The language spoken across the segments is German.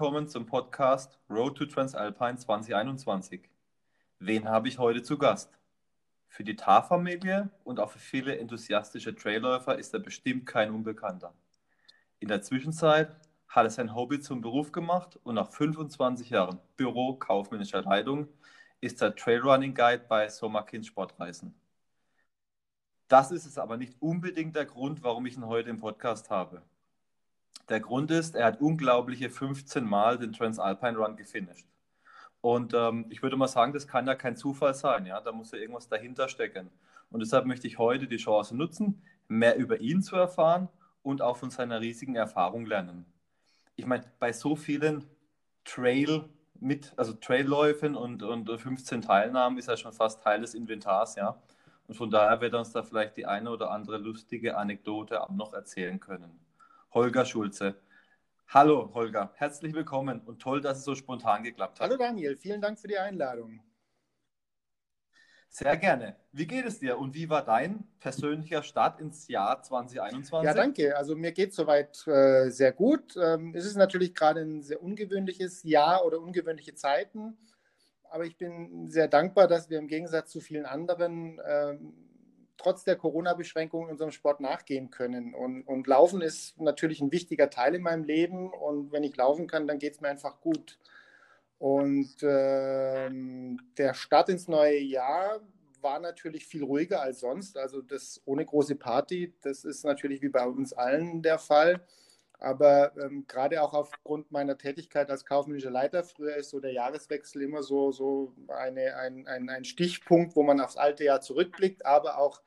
willkommen zum Podcast Road to Transalpine 2021. Wen habe ich heute zu Gast? Für die TAR-Familie und auch für viele enthusiastische Trailläufer ist er bestimmt kein Unbekannter. In der Zwischenzeit hat er sein Hobby zum Beruf gemacht und nach 25 Jahren Büro kaufmännischer Leitung ist er Trailrunning Guide bei Somakin Sportreisen. Das ist es aber nicht unbedingt der Grund, warum ich ihn heute im Podcast habe. Der Grund ist, er hat unglaubliche 15 Mal den Transalpine Run gefinisht. Und ähm, ich würde mal sagen, das kann ja kein Zufall sein. Ja? Da muss ja irgendwas dahinter stecken. Und deshalb möchte ich heute die Chance nutzen, mehr über ihn zu erfahren und auch von seiner riesigen Erfahrung lernen. Ich meine, bei so vielen Trail mit, also Trailläufen und, und 15 Teilnahmen ist er schon fast Teil des Inventars, ja. Und von daher wird er uns da vielleicht die eine oder andere lustige Anekdote noch erzählen können. Holger Schulze. Hallo Holger, herzlich willkommen und toll, dass es so spontan geklappt hat. Hallo Daniel, vielen Dank für die Einladung. Sehr gerne. Wie geht es dir und wie war dein persönlicher Start ins Jahr 2021? Ja, danke. Also mir geht es soweit äh, sehr gut. Ähm, es ist natürlich gerade ein sehr ungewöhnliches Jahr oder ungewöhnliche Zeiten, aber ich bin sehr dankbar, dass wir im Gegensatz zu vielen anderen ähm, trotz der Corona-Beschränkungen unserem Sport nachgehen können. Und, und Laufen ist natürlich ein wichtiger Teil in meinem Leben und wenn ich laufen kann, dann geht es mir einfach gut. Und äh, der Start ins neue Jahr war natürlich viel ruhiger als sonst. Also das ohne große Party, das ist natürlich wie bei uns allen der Fall. Aber ähm, gerade auch aufgrund meiner Tätigkeit als kaufmännischer Leiter, früher ist so der Jahreswechsel immer so, so eine, ein, ein, ein Stichpunkt, wo man aufs alte Jahr zurückblickt, aber auch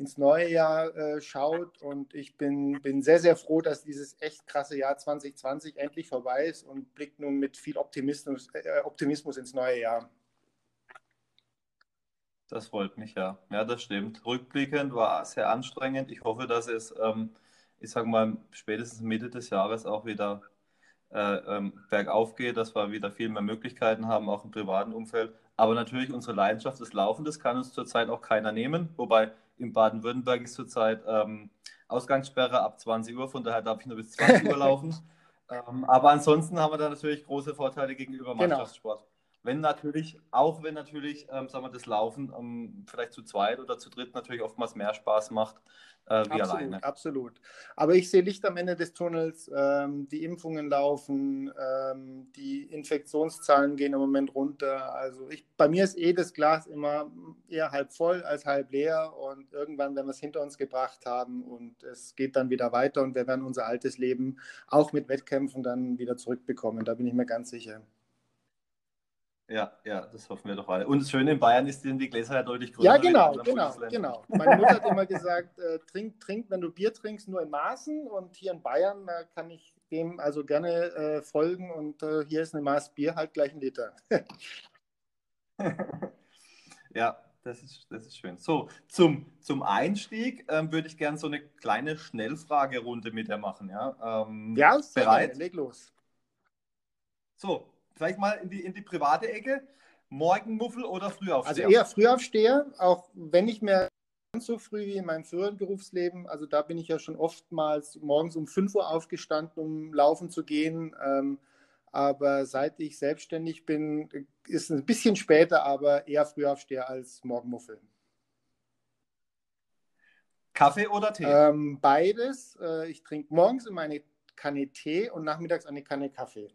ins neue Jahr äh, schaut. Und ich bin, bin sehr, sehr froh, dass dieses echt krasse Jahr 2020 endlich vorbei ist und blickt nun mit viel Optimismus, äh, Optimismus ins neue Jahr. Das freut mich ja. Ja, das stimmt. Rückblickend war sehr anstrengend. Ich hoffe, dass es, ähm, ich sage mal, spätestens Mitte des Jahres auch wieder äh, ähm, bergauf geht, dass wir wieder viel mehr Möglichkeiten haben, auch im privaten Umfeld. Aber natürlich unsere Leidenschaft des Laufens kann uns zurzeit auch keiner nehmen. Wobei in Baden-Württemberg ist zurzeit ähm, Ausgangssperre ab 20 Uhr, von daher darf ich nur bis 20 Uhr laufen. Ähm, aber ansonsten haben wir da natürlich große Vorteile gegenüber genau. Mannschaftssport. Genau. Wenn natürlich, auch wenn natürlich, ähm, sagen wir, das Laufen ähm, vielleicht zu zweit oder zu dritt natürlich oftmals mehr Spaß macht äh, wie absolut, alleine. Absolut. Aber ich sehe Licht am Ende des Tunnels. Ähm, die Impfungen laufen, ähm, die Infektionszahlen gehen im Moment runter. Also ich, bei mir ist eh das Glas immer eher halb voll als halb leer und irgendwann werden wir es hinter uns gebracht haben und es geht dann wieder weiter und wir werden unser altes Leben auch mit Wettkämpfen dann wieder zurückbekommen. Da bin ich mir ganz sicher. Ja, ja, das hoffen wir doch alle. Und das Schöne in Bayern ist, die Gläser ja deutlich größer. Ja, genau, genau, genau. Meine Mutter hat immer gesagt, äh, trink, trink, wenn du Bier trinkst, nur in Maßen. Und hier in Bayern da kann ich dem also gerne äh, folgen. Und äh, hier ist eine Maß Bier halt gleich ein Liter. ja, das ist, das ist schön. So, zum, zum Einstieg ähm, würde ich gerne so eine kleine Schnellfragerunde mit dir machen. Ja, ähm, ja bereit? Leg los. So, Vielleicht mal in die, in die private Ecke. Morgenmuffel oder Frühaufsteher? Also eher Frühaufsteher, auch wenn ich mir ganz so früh wie in meinem früheren Berufsleben, also da bin ich ja schon oftmals morgens um 5 Uhr aufgestanden, um laufen zu gehen. Ähm, aber seit ich selbstständig bin, ist es ein bisschen später, aber eher Frühaufsteher als Morgenmuffel. Kaffee oder Tee? Ähm, beides. Äh, ich trinke morgens immer eine Kanne Tee und nachmittags eine Kanne Kaffee.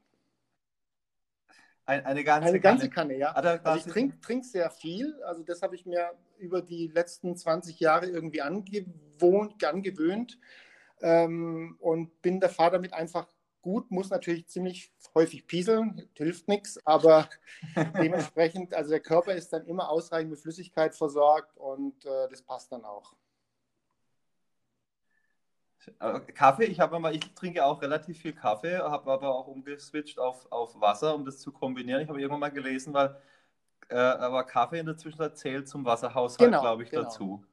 Ein, eine ganze eine Kanne. Ganze Kanne ja. Also ich trinke trink sehr viel. Also das habe ich mir über die letzten 20 Jahre irgendwie angewohnt, angewöhnt ähm, und bin der Fahrer damit einfach gut, muss natürlich ziemlich häufig pieseln, hilft nichts, aber dementsprechend, also der Körper ist dann immer ausreichend mit Flüssigkeit versorgt und äh, das passt dann auch. Äh, Kaffee, ich habe mal, ich trinke auch relativ viel Kaffee, habe aber auch umgeswitcht auf, auf Wasser, um das zu kombinieren. Ich habe irgendwann mal gelesen, weil äh, aber Kaffee in der Zwischenzeit zählt zum Wasserhaushalt, genau, glaube ich, genau. dazu.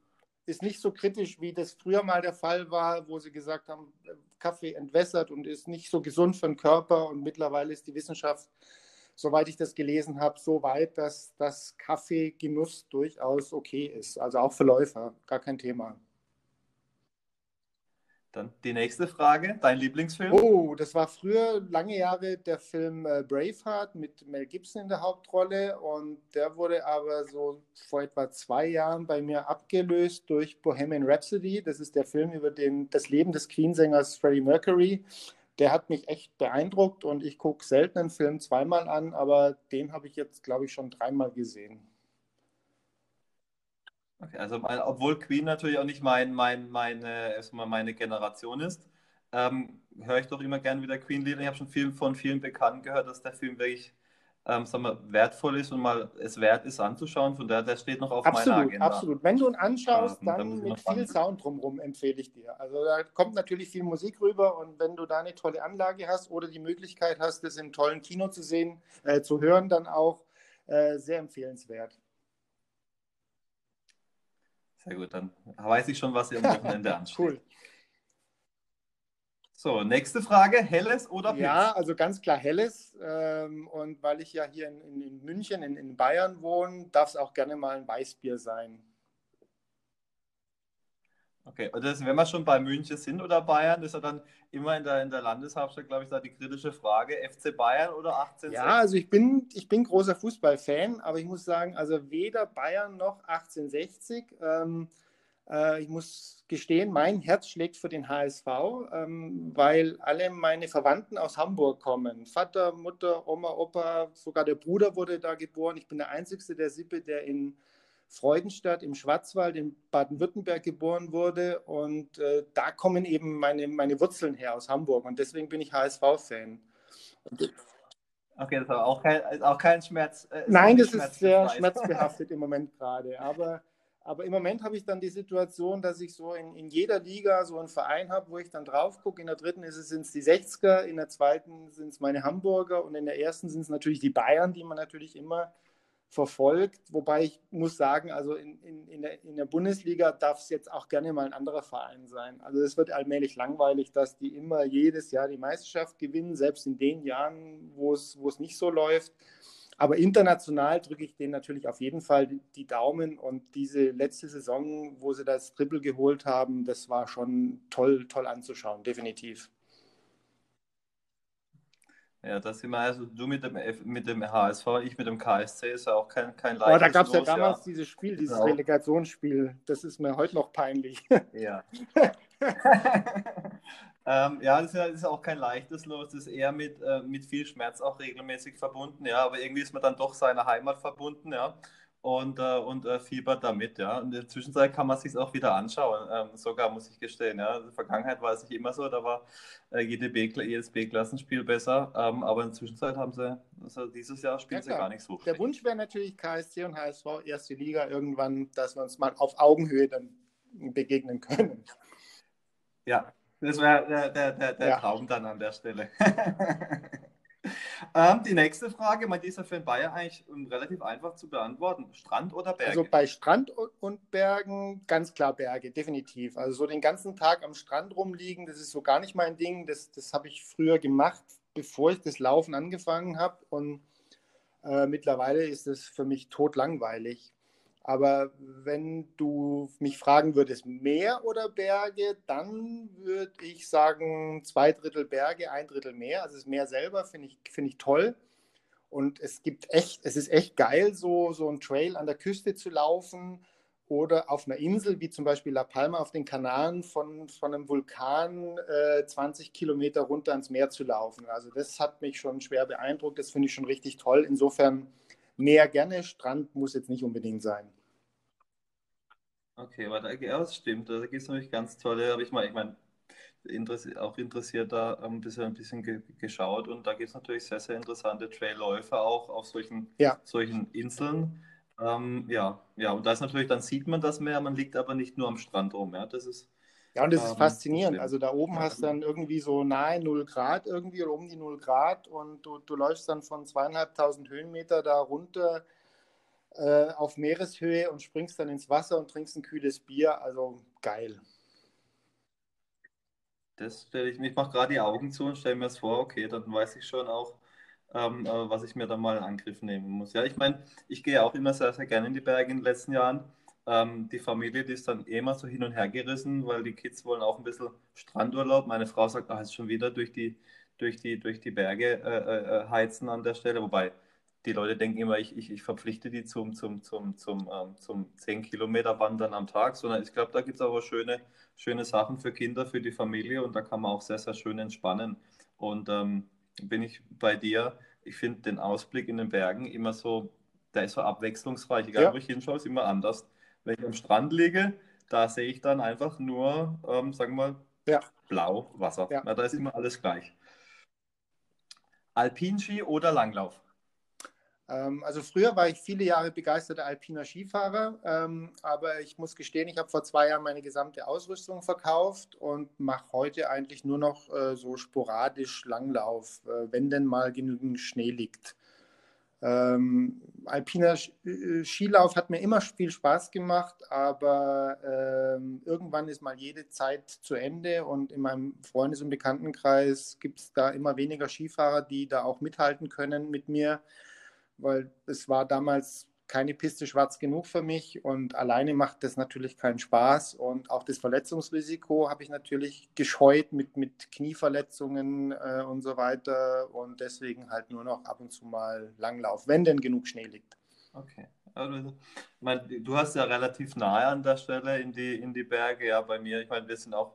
Ist nicht so kritisch, wie das früher mal der Fall war, wo sie gesagt haben, Kaffee entwässert und ist nicht so gesund für den Körper. Und mittlerweile ist die Wissenschaft, soweit ich das gelesen habe, so weit, dass das Kaffeegenuss durchaus okay ist. Also auch für Läufer, gar kein Thema. Dann die nächste Frage, dein Lieblingsfilm? Oh, das war früher lange Jahre der Film äh, Braveheart mit Mel Gibson in der Hauptrolle und der wurde aber so vor etwa zwei Jahren bei mir abgelöst durch Bohemian Rhapsody. Das ist der Film über den, das Leben des Queensängers Freddie Mercury. Der hat mich echt beeindruckt und ich gucke selten einen Film zweimal an, aber den habe ich jetzt, glaube ich, schon dreimal gesehen. Okay, also obwohl Queen natürlich auch nicht mein, mein, meine, erstmal meine Generation ist, ähm, höre ich doch immer gerne wieder Queen-Lieder. Ich habe schon viel von vielen Bekannten gehört, dass der Film wirklich ähm, sagen wir, wertvoll ist und mal es wert ist anzuschauen. Von daher, der steht noch auf absolut, meiner Agenda. Absolut, Wenn du ihn anschaust, ähm, dann mit viel Sound drumherum empfehle ich dir. Also da kommt natürlich viel Musik rüber und wenn du da eine tolle Anlage hast oder die Möglichkeit hast, das im tollen Kino zu sehen, äh, zu hören, dann auch äh, sehr empfehlenswert. Sehr gut, dann weiß ich schon, was ihr am Wochenende ansteht. cool. So, nächste Frage, Helles oder Pilz? Ja, also ganz klar Helles. Ähm, und weil ich ja hier in, in München, in, in Bayern wohne, darf es auch gerne mal ein Weißbier sein. Okay, und das, wenn wir schon bei München sind oder Bayern, ist ja dann immer in der, in der Landeshauptstadt, glaube ich, da die kritische Frage, FC Bayern oder 1860? Ja, also ich bin, ich bin großer Fußballfan, aber ich muss sagen, also weder Bayern noch 1860. Ähm, äh, ich muss gestehen, mein Herz schlägt für den HSV, ähm, weil alle meine Verwandten aus Hamburg kommen. Vater, Mutter, Oma, Opa, sogar der Bruder wurde da geboren. Ich bin der Einzige der Sippe, der in Freudenstadt im Schwarzwald in Baden-Württemberg geboren wurde. Und äh, da kommen eben meine, meine Wurzeln her aus Hamburg. Und deswegen bin ich HSV-Fan. Okay, das ist aber auch kein, ist auch kein Schmerz. Äh, Nein, das ist sehr schmerzbehaftet im Moment gerade. Aber, aber im Moment habe ich dann die Situation, dass ich so in, in jeder Liga so einen Verein habe, wo ich dann drauf gucke. In der dritten sind es die 60er, in der zweiten sind es meine Hamburger und in der ersten sind es natürlich die Bayern, die man natürlich immer verfolgt. Wobei ich muss sagen, also in, in, in, der, in der Bundesliga darf es jetzt auch gerne mal ein anderer Verein sein. Also es wird allmählich langweilig, dass die immer jedes Jahr die Meisterschaft gewinnen, selbst in den Jahren, wo es, nicht so läuft. Aber international drücke ich denen natürlich auf jeden Fall die, die Daumen. Und diese letzte Saison, wo sie das Triple geholt haben, das war schon toll, toll anzuschauen, definitiv. Ja, das sind wir also du mit dem, F, mit dem HSV, ich mit dem KSC ist ja auch kein, kein leichtes Aber da gab es ja damals ja. dieses Spiel, dieses genau. Relegationsspiel. Das ist mir heute noch peinlich. Ja. ähm, ja, das ist, ja, das ist auch kein leichtes Los. Das ist eher mit, äh, mit viel Schmerz auch regelmäßig verbunden. Ja, aber irgendwie ist man dann doch seiner Heimat verbunden. Ja und, äh, und äh, fiebert damit, ja. Und in der Zwischenzeit kann man sich auch wieder anschauen, ähm, sogar muss ich gestehen, ja. In der Vergangenheit war es nicht immer so, da war äh, jede B jedes B-Klassenspiel besser, ähm, aber in der Zwischenzeit haben sie, also dieses Jahr spielen ja, sie gar nicht so. Der Wunsch wäre natürlich KSC und HSV, erste Liga irgendwann, dass wir uns mal auf Augenhöhe dann begegnen können. Ja, das wäre der, der, der, der ja. Traum dann an der Stelle. Ähm, die nächste Frage, mein dieser für Bayern eigentlich relativ einfach zu beantworten. Strand oder Berge? Also bei Strand und Bergen ganz klar Berge, definitiv. Also so den ganzen Tag am Strand rumliegen, das ist so gar nicht mein Ding. Das, das habe ich früher gemacht, bevor ich das Laufen angefangen habe. Und äh, mittlerweile ist es für mich totlangweilig. Aber wenn du mich fragen würdest, Meer oder Berge, dann würde ich sagen, zwei Drittel Berge, ein Drittel Meer. Also das Meer selber finde ich, find ich toll. Und es gibt echt, es ist echt geil, so, so ein Trail an der Küste zu laufen oder auf einer Insel, wie zum Beispiel La Palma auf den Kanaren, von, von einem Vulkan äh, 20 Kilometer runter ans Meer zu laufen. Also das hat mich schon schwer beeindruckt. Das finde ich schon richtig toll. Insofern Meer gerne, Strand muss jetzt nicht unbedingt sein. Okay, aber da, ja, das stimmt. Da gibt es nämlich ganz tolle, habe ich mal, ich meine, interessiert, auch interessiert da ein bisschen, ein bisschen ge geschaut und da gibt es natürlich sehr, sehr interessante Trailläufe auch auf solchen, ja. solchen Inseln. Ähm, ja, ja, und da ist natürlich, dann sieht man das Meer, man liegt aber nicht nur am Strand rum. Ja, das ist. Ja, und das ist ähm, faszinierend. Also da oben hast du dann irgendwie so nahe 0 Grad irgendwie oder um die 0 Grad und du, du läufst dann von zweieinhalbtausend Höhenmeter da runter äh, auf Meereshöhe und springst dann ins Wasser und trinkst ein kühles Bier. Also geil. Das stelle ich, ich mache gerade die Augen zu und stelle mir das vor, okay, dann weiß ich schon auch, ähm, was ich mir dann mal in Angriff nehmen muss. Ja, ich meine, ich gehe auch immer sehr, sehr gerne in die Berge in den letzten Jahren. Ähm, die Familie, die ist dann eh immer so hin und her gerissen, weil die Kids wollen auch ein bisschen Strandurlaub. Meine Frau sagt, ach, ist schon wieder durch die, durch die, durch die Berge äh, äh, äh heizen an der Stelle. Wobei die Leute denken immer, ich, ich, ich verpflichte die zum, zum, zum, zum, ähm, zum 10 Kilometer Wandern am Tag, sondern ich glaube, da gibt es aber schöne, schöne Sachen für Kinder, für die Familie und da kann man auch sehr, sehr schön entspannen. Und ähm, bin ich bei dir, ich finde den Ausblick in den Bergen immer so, der ist so abwechslungsreich, egal ja. wo ich hinschaue, ist immer anders. Wenn ich am Strand liege, da sehe ich dann einfach nur, ähm, sagen wir mal, ja. blau Wasser. Ja. da ist immer alles gleich. Alpinski oder Langlauf? Ähm, also früher war ich viele Jahre begeisterter alpiner Skifahrer, ähm, aber ich muss gestehen, ich habe vor zwei Jahren meine gesamte Ausrüstung verkauft und mache heute eigentlich nur noch äh, so sporadisch Langlauf, äh, wenn denn mal genügend Schnee liegt. Ähm, alpiner äh, Skilauf hat mir immer viel Spaß gemacht, aber ähm, irgendwann ist mal jede Zeit zu Ende und in meinem Freundes- und Bekanntenkreis gibt es da immer weniger Skifahrer, die da auch mithalten können mit mir weil es war damals keine Piste schwarz genug für mich und alleine macht das natürlich keinen Spaß und auch das Verletzungsrisiko habe ich natürlich gescheut mit, mit Knieverletzungen äh, und so weiter und deswegen halt nur noch ab und zu mal Langlauf, wenn denn genug Schnee liegt. Okay. Also, ich meine, du hast ja relativ nahe an der Stelle in die, in die Berge, ja, bei mir, ich meine, wir sind auch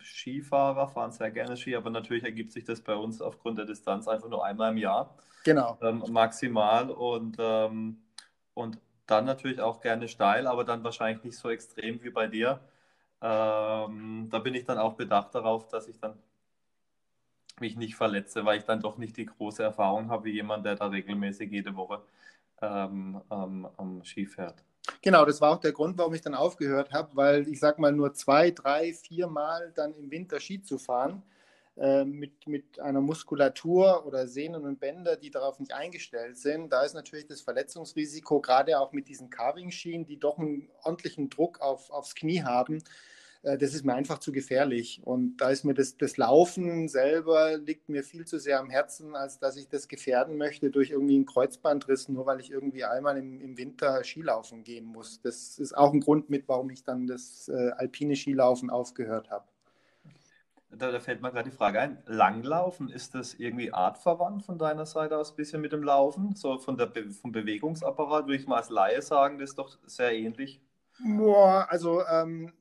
Skifahrer, fahren sehr gerne Ski, aber natürlich ergibt sich das bei uns aufgrund der Distanz einfach nur einmal im Jahr. Genau. Ähm, maximal und, ähm, und dann natürlich auch gerne steil, aber dann wahrscheinlich nicht so extrem wie bei dir. Ähm, da bin ich dann auch bedacht darauf, dass ich dann mich nicht verletze, weil ich dann doch nicht die große Erfahrung habe wie jemand, der da regelmäßig jede Woche ähm, am Ski fährt. Genau, das war auch der Grund, warum ich dann aufgehört habe, weil ich sag mal nur zwei, drei, vier Mal dann im Winter Ski zu fahren äh, mit, mit einer Muskulatur oder Sehnen und Bänder, die darauf nicht eingestellt sind. Da ist natürlich das Verletzungsrisiko, gerade auch mit diesen Carving-Schienen, die doch einen ordentlichen Druck auf, aufs Knie haben, äh, das ist mir einfach zu gefährlich. Und da ist mir das, das Laufen selber liegt mir viel zu sehr am Herzen, als dass ich das gefährden möchte durch irgendwie einen Kreuzbandriss, nur weil ich irgendwie einmal im, im Winter Skilaufen gehen muss. Das ist auch ein Grund mit, warum ich dann das äh, alpine Skilaufen aufgehört habe. Da, da, fällt mir gerade die Frage ein, Langlaufen, ist das irgendwie artverwandt von deiner Seite aus ein bisschen mit dem Laufen? So von der Be vom Bewegungsapparat würde ich mal als Laie sagen, das ist doch sehr ähnlich. Boah, also ähm,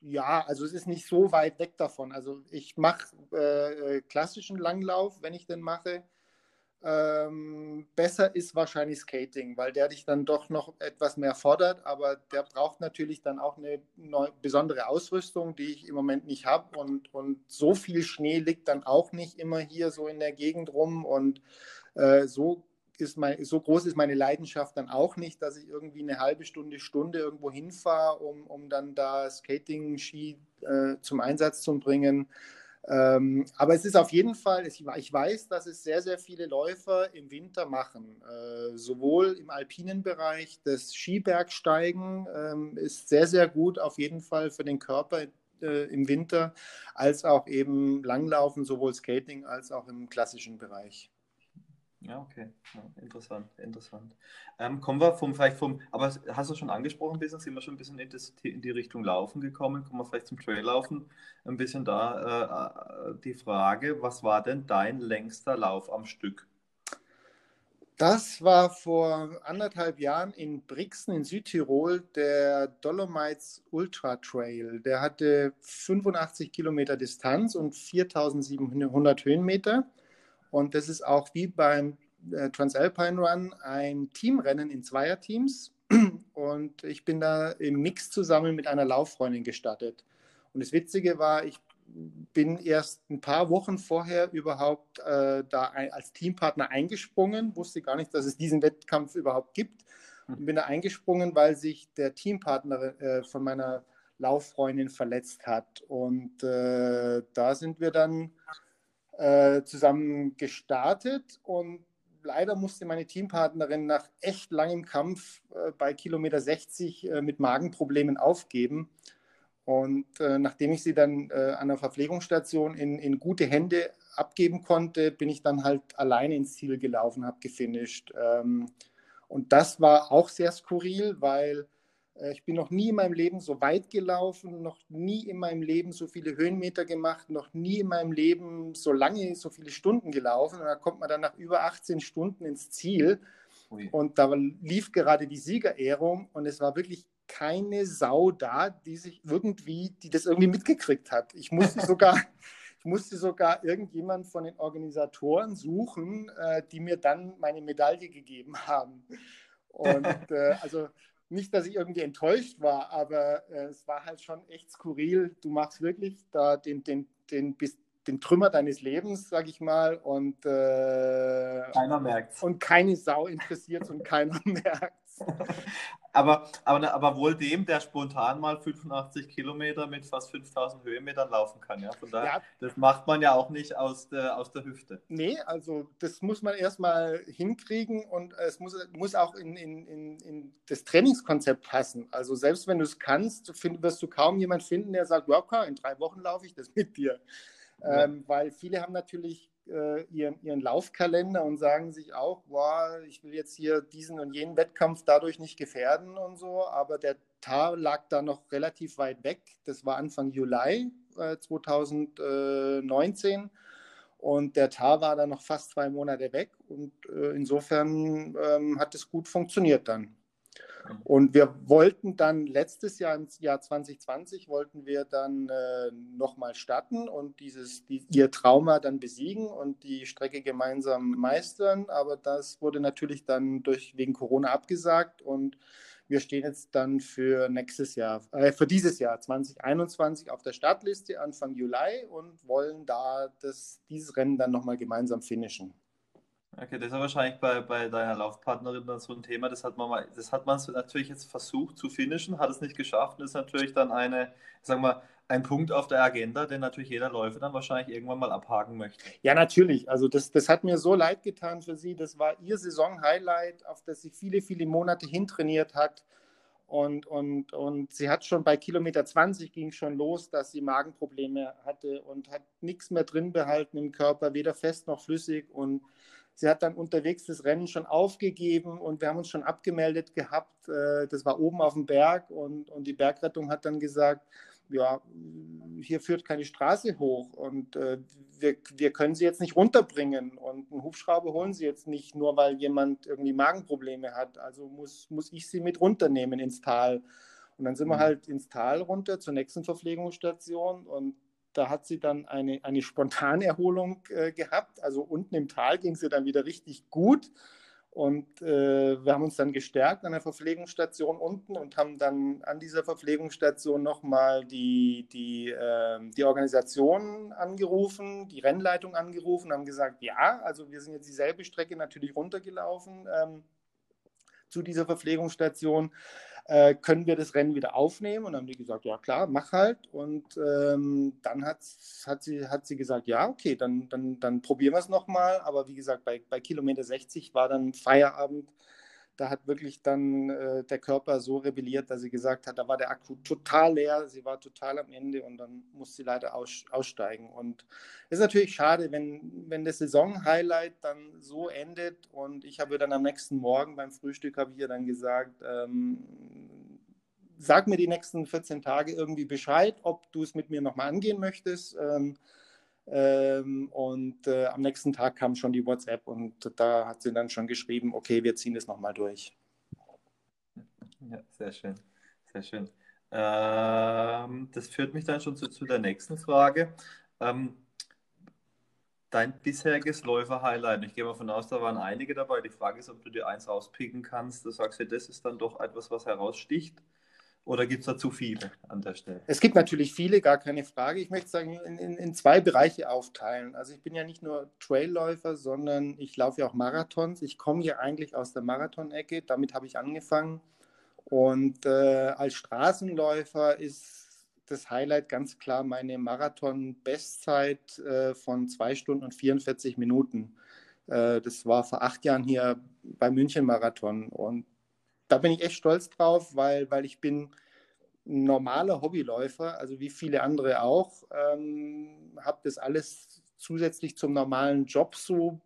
ja, also es ist nicht so weit weg davon. Also ich mache äh, klassischen Langlauf, wenn ich den mache. Ähm, besser ist wahrscheinlich Skating, weil der dich dann doch noch etwas mehr fordert, aber der braucht natürlich dann auch eine neu, besondere Ausrüstung, die ich im Moment nicht habe und, und so viel Schnee liegt dann auch nicht immer hier so in der Gegend rum und äh, so ist mein, so groß ist meine Leidenschaft dann auch nicht, dass ich irgendwie eine halbe Stunde, Stunde irgendwo hinfahre, um, um dann da Skating-Ski äh, zum Einsatz zu bringen. Ähm, aber es ist auf jeden Fall, ich, weiß, dass es sehr, sehr viele Läufer im Winter machen. Äh, sowohl im alpinen Bereich, das Skibergsteigen ähm, ist sehr, sehr gut auf jeden Fall für den Körper äh, im Winter, als auch eben Langlaufen, sowohl Skating als auch im klassischen Bereich. Ja, okay. Ja, interessant, interessant. Ähm, kommen wir vom, vielleicht vom, aber hast du schon angesprochen, bisschen, sind wir schon ein bisschen in, das, in die Richtung Laufen gekommen? Kommen wir vielleicht zum Traillaufen ein bisschen da. Äh, äh, die Frage, was war denn dein längster Lauf am Stück? Das war vor anderthalb Jahren in Brixen in Südtirol der Dolomites Ultra Trail. Der hatte 85 Kilometer Distanz und 4700 Höhenmeter. Und das ist auch wie beim äh, Transalpine Run ein Teamrennen in Zweierteams. Und ich bin da im Mix zusammen mit einer Lauffreundin gestartet. Und das Witzige war, ich bin erst ein paar Wochen vorher überhaupt äh, da ein, als Teampartner eingesprungen, wusste gar nicht, dass es diesen Wettkampf überhaupt gibt. Und bin da eingesprungen, weil sich der Teampartner äh, von meiner Lauffreundin verletzt hat. Und äh, da sind wir dann äh, zusammen gestartet und leider musste meine Teampartnerin nach echt langem Kampf äh, bei Kilometer 60 äh, mit Magenproblemen aufgeben. Und äh, nachdem ich sie dann äh, an der Verpflegungsstation in, in, gute Hände abgeben konnte, bin ich dann halt alleine ins Ziel gelaufen, habe gefinisht. Ähm, und das war auch sehr skurril, weil ich bin noch nie in meinem Leben so weit gelaufen, noch nie in meinem Leben so viele Höhenmeter gemacht, noch nie in meinem Leben so lange, so viele Stunden gelaufen. Und da kommt man dann nach über 18 Stunden ins Ziel. Ui. Und da lief gerade die Siegerehrung und es war wirklich keine Sau da, die sich irgendwie, die das irgendwie mitgekriegt hat. Ich musste sogar, ich musste sogar irgendjemand von den Organisatoren suchen, äh, die mir dann meine Medaille gegeben haben. Und äh, also nicht, dass ich irgendwie enttäuscht war, aber äh, es war halt schon echt skurril. Du machst wirklich da den, den, den, bis, den Trümmer deines Lebens, sag ich mal, und äh, keiner merkt Und keine Sau interessiert und keiner merkt aber, aber, aber wohl dem, der spontan mal 85 Kilometer mit fast 5000 Höhenmetern laufen kann. Ja? Von daher, ja. das macht man ja auch nicht aus der, aus der Hüfte. Nee, also das muss man erstmal hinkriegen und es muss, muss auch in, in, in, in das Trainingskonzept passen. Also selbst wenn du es kannst, find, wirst du kaum jemanden finden, der sagt, ja, okay, in drei Wochen laufe ich das mit dir. Ja. Ähm, weil viele haben natürlich äh, ihren, ihren Laufkalender und sagen sich auch, boah, ich will jetzt hier diesen und jenen Wettkampf dadurch nicht gefährden und so, aber der Tar lag da noch relativ weit weg. Das war Anfang Juli äh, 2019 und der Tar war dann noch fast zwei Monate weg und äh, insofern ähm, hat es gut funktioniert dann. Und wir wollten dann letztes Jahr, im Jahr 2020, wollten wir dann äh, nochmal starten und dieses, die, ihr Trauma dann besiegen und die Strecke gemeinsam meistern. Aber das wurde natürlich dann durch, wegen Corona abgesagt und wir stehen jetzt dann für nächstes Jahr, äh, für dieses Jahr 2021 auf der Startliste Anfang Juli und wollen da das, dieses Rennen dann nochmal gemeinsam finishen. Okay, das ist ja wahrscheinlich bei, bei deiner Laufpartnerin dann so ein Thema. Das hat man mal, das hat man natürlich jetzt versucht zu finishen, hat es nicht geschafft. Das ist natürlich dann eine, sagen wir, ein Punkt auf der Agenda, den natürlich jeder Läufer dann wahrscheinlich irgendwann mal abhaken möchte. Ja, natürlich. Also das, das hat mir so leid getan für sie. Das war ihr Saison-Highlight, auf das sie viele, viele Monate hintrainiert hat. Und, und, und sie hat schon bei Kilometer 20 ging schon los, dass sie Magenprobleme hatte und hat nichts mehr drin behalten im Körper, weder fest noch flüssig. Und Sie hat dann unterwegs das Rennen schon aufgegeben und wir haben uns schon abgemeldet gehabt. Äh, das war oben auf dem Berg und, und die Bergrettung hat dann gesagt, ja, hier führt keine Straße hoch und äh, wir, wir können sie jetzt nicht runterbringen und einen Hubschrauber holen sie jetzt nicht, nur weil jemand irgendwie Magenprobleme hat. Also muss, muss ich sie mit runternehmen ins Tal. Und dann sind wir mhm. halt ins Tal runter zur nächsten Verpflegungsstation und da hat sie dann eine, eine Spontanerholung äh, gehabt. Also unten im Tal ging sie dann wieder richtig gut. Und äh, wir haben uns dann gestärkt an der Verpflegungsstation unten und haben dann an dieser Verpflegungsstation nochmal die, die, äh, die Organisation angerufen, die Rennleitung angerufen, haben gesagt, ja, also wir sind jetzt dieselbe Strecke natürlich runtergelaufen ähm, zu dieser Verpflegungsstation äh, können wir das Rennen wieder aufnehmen? Und dann haben die gesagt, ja klar, mach halt. Und ähm, dann hat, sie, hat sie gesagt, ja, okay, dann, dann, dann probieren wir es nochmal. Aber wie gesagt, bei, bei Kilometer 60 war dann Feierabend da hat wirklich dann äh, der Körper so rebelliert, dass sie gesagt hat, da war der Akku total leer, sie war total am Ende und dann musste sie leider aus, aussteigen. Und es ist natürlich schade, wenn, wenn das Saison-Highlight dann so endet und ich habe dann am nächsten Morgen beim Frühstück, habe ich ihr dann gesagt, ähm, sag mir die nächsten 14 Tage irgendwie Bescheid, ob du es mit mir nochmal angehen möchtest. Ähm, ähm, und äh, am nächsten Tag kam schon die WhatsApp und da hat sie dann schon geschrieben, okay, wir ziehen das nochmal durch. Ja, sehr schön, sehr schön. Ähm, das führt mich dann schon zu, zu der nächsten Frage. Ähm, dein bisheriges Läufer-Highlight, ich gehe mal von aus, da waren einige dabei. Die Frage ist, ob du dir eins rauspicken kannst. Du sagst ja, das ist dann doch etwas, was heraussticht. Oder gibt es da zu viele an der Stelle? Es gibt natürlich viele, gar keine Frage. Ich möchte sagen, in, in, in zwei Bereiche aufteilen. Also ich bin ja nicht nur Trailläufer, sondern ich laufe ja auch Marathons. Ich komme ja eigentlich aus der Marathon-Ecke. Damit habe ich angefangen. Und äh, als Straßenläufer ist das Highlight ganz klar meine Marathon-Bestzeit äh, von zwei Stunden und 44 Minuten. Äh, das war vor acht Jahren hier beim München-Marathon. Und da bin ich echt stolz drauf, weil, weil ich bin normaler Hobbyläufer, also wie viele andere auch, ähm, habe das alles zusätzlich zum normalen Job so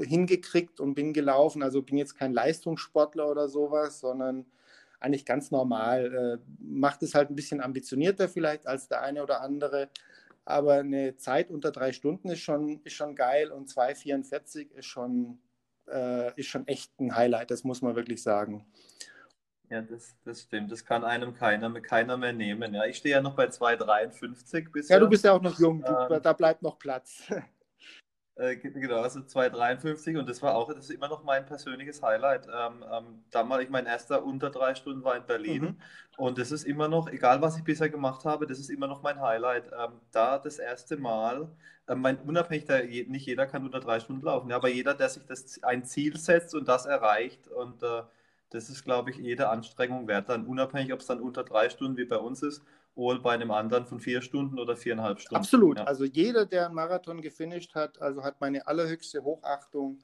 hingekriegt und bin gelaufen. Also bin jetzt kein Leistungssportler oder sowas, sondern eigentlich ganz normal. Äh, macht es halt ein bisschen ambitionierter vielleicht als der eine oder andere. Aber eine Zeit unter drei Stunden ist schon, ist schon geil und 2,44 ist schon, äh, ist schon echt ein Highlight, das muss man wirklich sagen. Ja, das, das stimmt. Das kann einem keiner, keiner mehr nehmen. Ja, ich stehe ja noch bei 2,53 bisher. Ja, du bist ja auch noch jung, du, ähm, da bleibt noch Platz. Äh, genau, also 2,53 und das war auch, das ist immer noch mein persönliches Highlight. Ähm, ähm, damals, mein erster unter drei Stunden war in Berlin mhm. und das ist immer noch, egal was ich bisher gemacht habe, das ist immer noch mein Highlight. Ähm, da das erste Mal, äh, mein, unabhängig, der, nicht jeder kann unter drei Stunden laufen, ja, aber jeder, der sich das, ein Ziel setzt und das erreicht und äh, das ist, glaube ich, jede Anstrengung wert, dann unabhängig, ob es dann unter drei Stunden wie bei uns ist oder bei einem anderen von vier Stunden oder viereinhalb Stunden. Absolut. Ja. Also jeder, der einen Marathon gefinisht hat, also hat meine allerhöchste Hochachtung.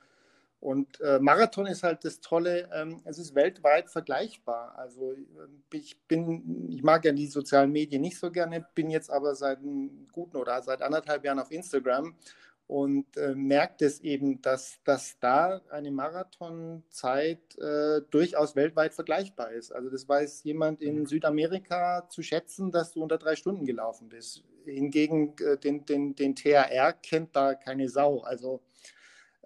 Und äh, Marathon ist halt das Tolle, ähm, es ist weltweit vergleichbar. Also ähm, ich bin, ich mag ja die sozialen Medien nicht so gerne, bin jetzt aber seit einem guten oder seit anderthalb Jahren auf Instagram und äh, merkt es eben, dass, dass da eine Marathonzeit äh, durchaus weltweit vergleichbar ist. Also das weiß jemand in mhm. Südamerika zu schätzen, dass du unter drei Stunden gelaufen bist. Hingegen äh, den, den, den THR kennt da keine Sau. Also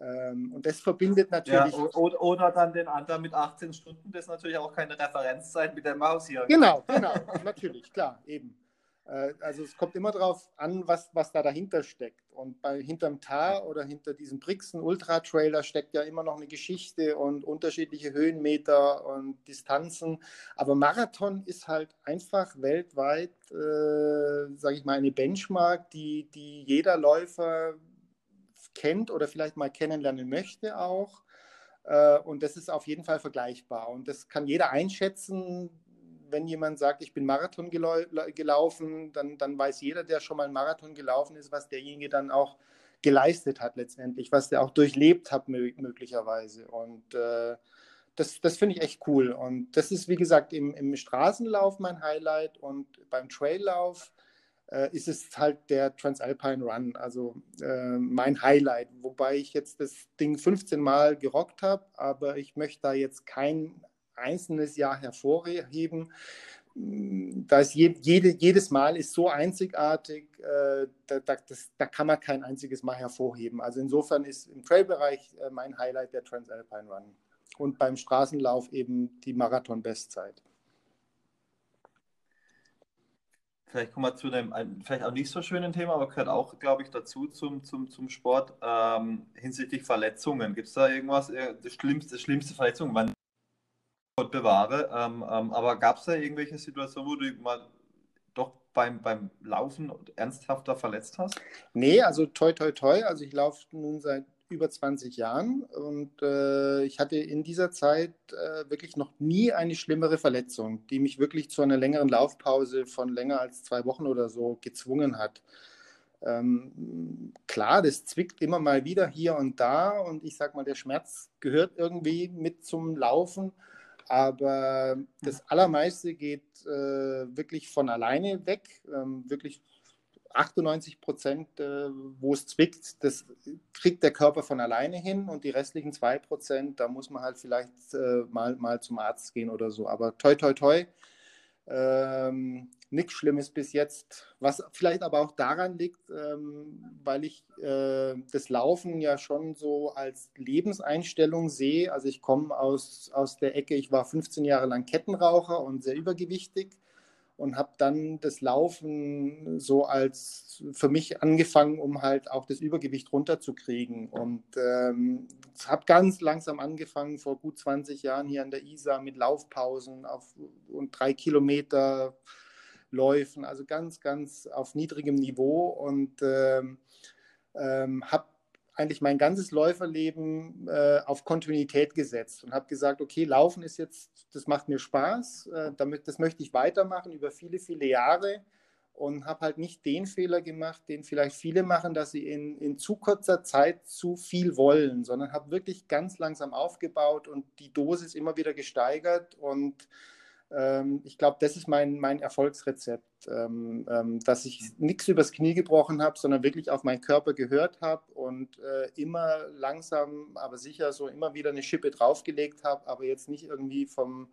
ähm, und das verbindet natürlich. Ja, oder, oder, dann den anderen mit 18 Stunden, das ist natürlich auch keine Referenzzeit mit der Maus hier. Genau, genau, natürlich, klar, eben. Äh, also es kommt immer darauf an, was, was da dahinter steckt. Und bei, hinterm Tar oder hinter diesem Brixen Ultra Trailer steckt ja immer noch eine Geschichte und unterschiedliche Höhenmeter und Distanzen. Aber Marathon ist halt einfach weltweit, äh, sage ich mal, eine Benchmark, die, die jeder Läufer kennt oder vielleicht mal kennenlernen möchte auch. Äh, und das ist auf jeden Fall vergleichbar. Und das kann jeder einschätzen, wenn jemand sagt, ich bin Marathon gelaufen, dann, dann weiß jeder, der schon mal einen Marathon gelaufen ist, was derjenige dann auch geleistet hat letztendlich, was der auch durchlebt hat möglicherweise. Und äh, das, das finde ich echt cool. Und das ist, wie gesagt, im, im Straßenlauf mein Highlight und beim Traillauf äh, ist es halt der Transalpine Run, also äh, mein Highlight. Wobei ich jetzt das Ding 15 Mal gerockt habe, aber ich möchte da jetzt kein einzelnes Jahr hervorheben. Mm, da je, jede, jedes Mal ist so einzigartig, äh, da, da, das, da, kann man kein einziges Mal hervorheben. Also insofern ist im Trailbereich äh, mein Highlight der Transalpine Run und beim Straßenlauf eben die Marathon-Bestzeit. Vielleicht kommen wir zu einem vielleicht auch nicht so schönen Thema, aber gehört auch, glaube ich, dazu zum, zum, zum Sport ähm, hinsichtlich Verletzungen. Gibt es da irgendwas, äh, das schlimmste, schlimmste Verletzung? Wann Gott bewahre. Ähm, ähm, aber gab es da irgendwelche Situationen, wo du mal doch beim, beim Laufen ernsthafter verletzt hast? Nee, also toi toi toi. Also ich laufe nun seit über 20 Jahren und äh, ich hatte in dieser Zeit äh, wirklich noch nie eine schlimmere Verletzung, die mich wirklich zu einer längeren Laufpause von länger als zwei Wochen oder so gezwungen hat. Ähm, klar, das zwickt immer mal wieder hier und da und ich sag mal, der Schmerz gehört irgendwie mit zum Laufen. Aber das Allermeiste geht äh, wirklich von alleine weg. Ähm, wirklich 98 Prozent, äh, wo es zwickt, das kriegt der Körper von alleine hin und die restlichen 2 Prozent, da muss man halt vielleicht äh, mal, mal zum Arzt gehen oder so. Aber toi, toi, toi, ähm, nichts Schlimmes bis jetzt, was vielleicht aber auch daran liegt, ähm, weil ich äh, das Laufen ja schon so als Lebenseinstellung sehe. Also ich komme aus, aus der Ecke, ich war 15 Jahre lang Kettenraucher und sehr übergewichtig und habe dann das Laufen so als für mich angefangen, um halt auch das Übergewicht runterzukriegen. Und ähm, habe ganz langsam angefangen, vor gut 20 Jahren hier an der Isar mit Laufpausen auf und drei Kilometer Läufen, also ganz, ganz auf niedrigem Niveau. Und ähm, ähm, habe eigentlich mein ganzes Läuferleben äh, auf Kontinuität gesetzt und habe gesagt, okay, Laufen ist jetzt, das macht mir Spaß, äh, damit, das möchte ich weitermachen über viele, viele Jahre. Und habe halt nicht den Fehler gemacht, den vielleicht viele machen, dass sie in, in zu kurzer Zeit zu viel wollen, sondern habe wirklich ganz langsam aufgebaut und die Dosis immer wieder gesteigert. Und ich glaube, das ist mein, mein Erfolgsrezept, ähm, ähm, dass ich nichts übers Knie gebrochen habe, sondern wirklich auf meinen Körper gehört habe und äh, immer langsam, aber sicher so immer wieder eine Schippe draufgelegt habe, aber jetzt nicht irgendwie vom,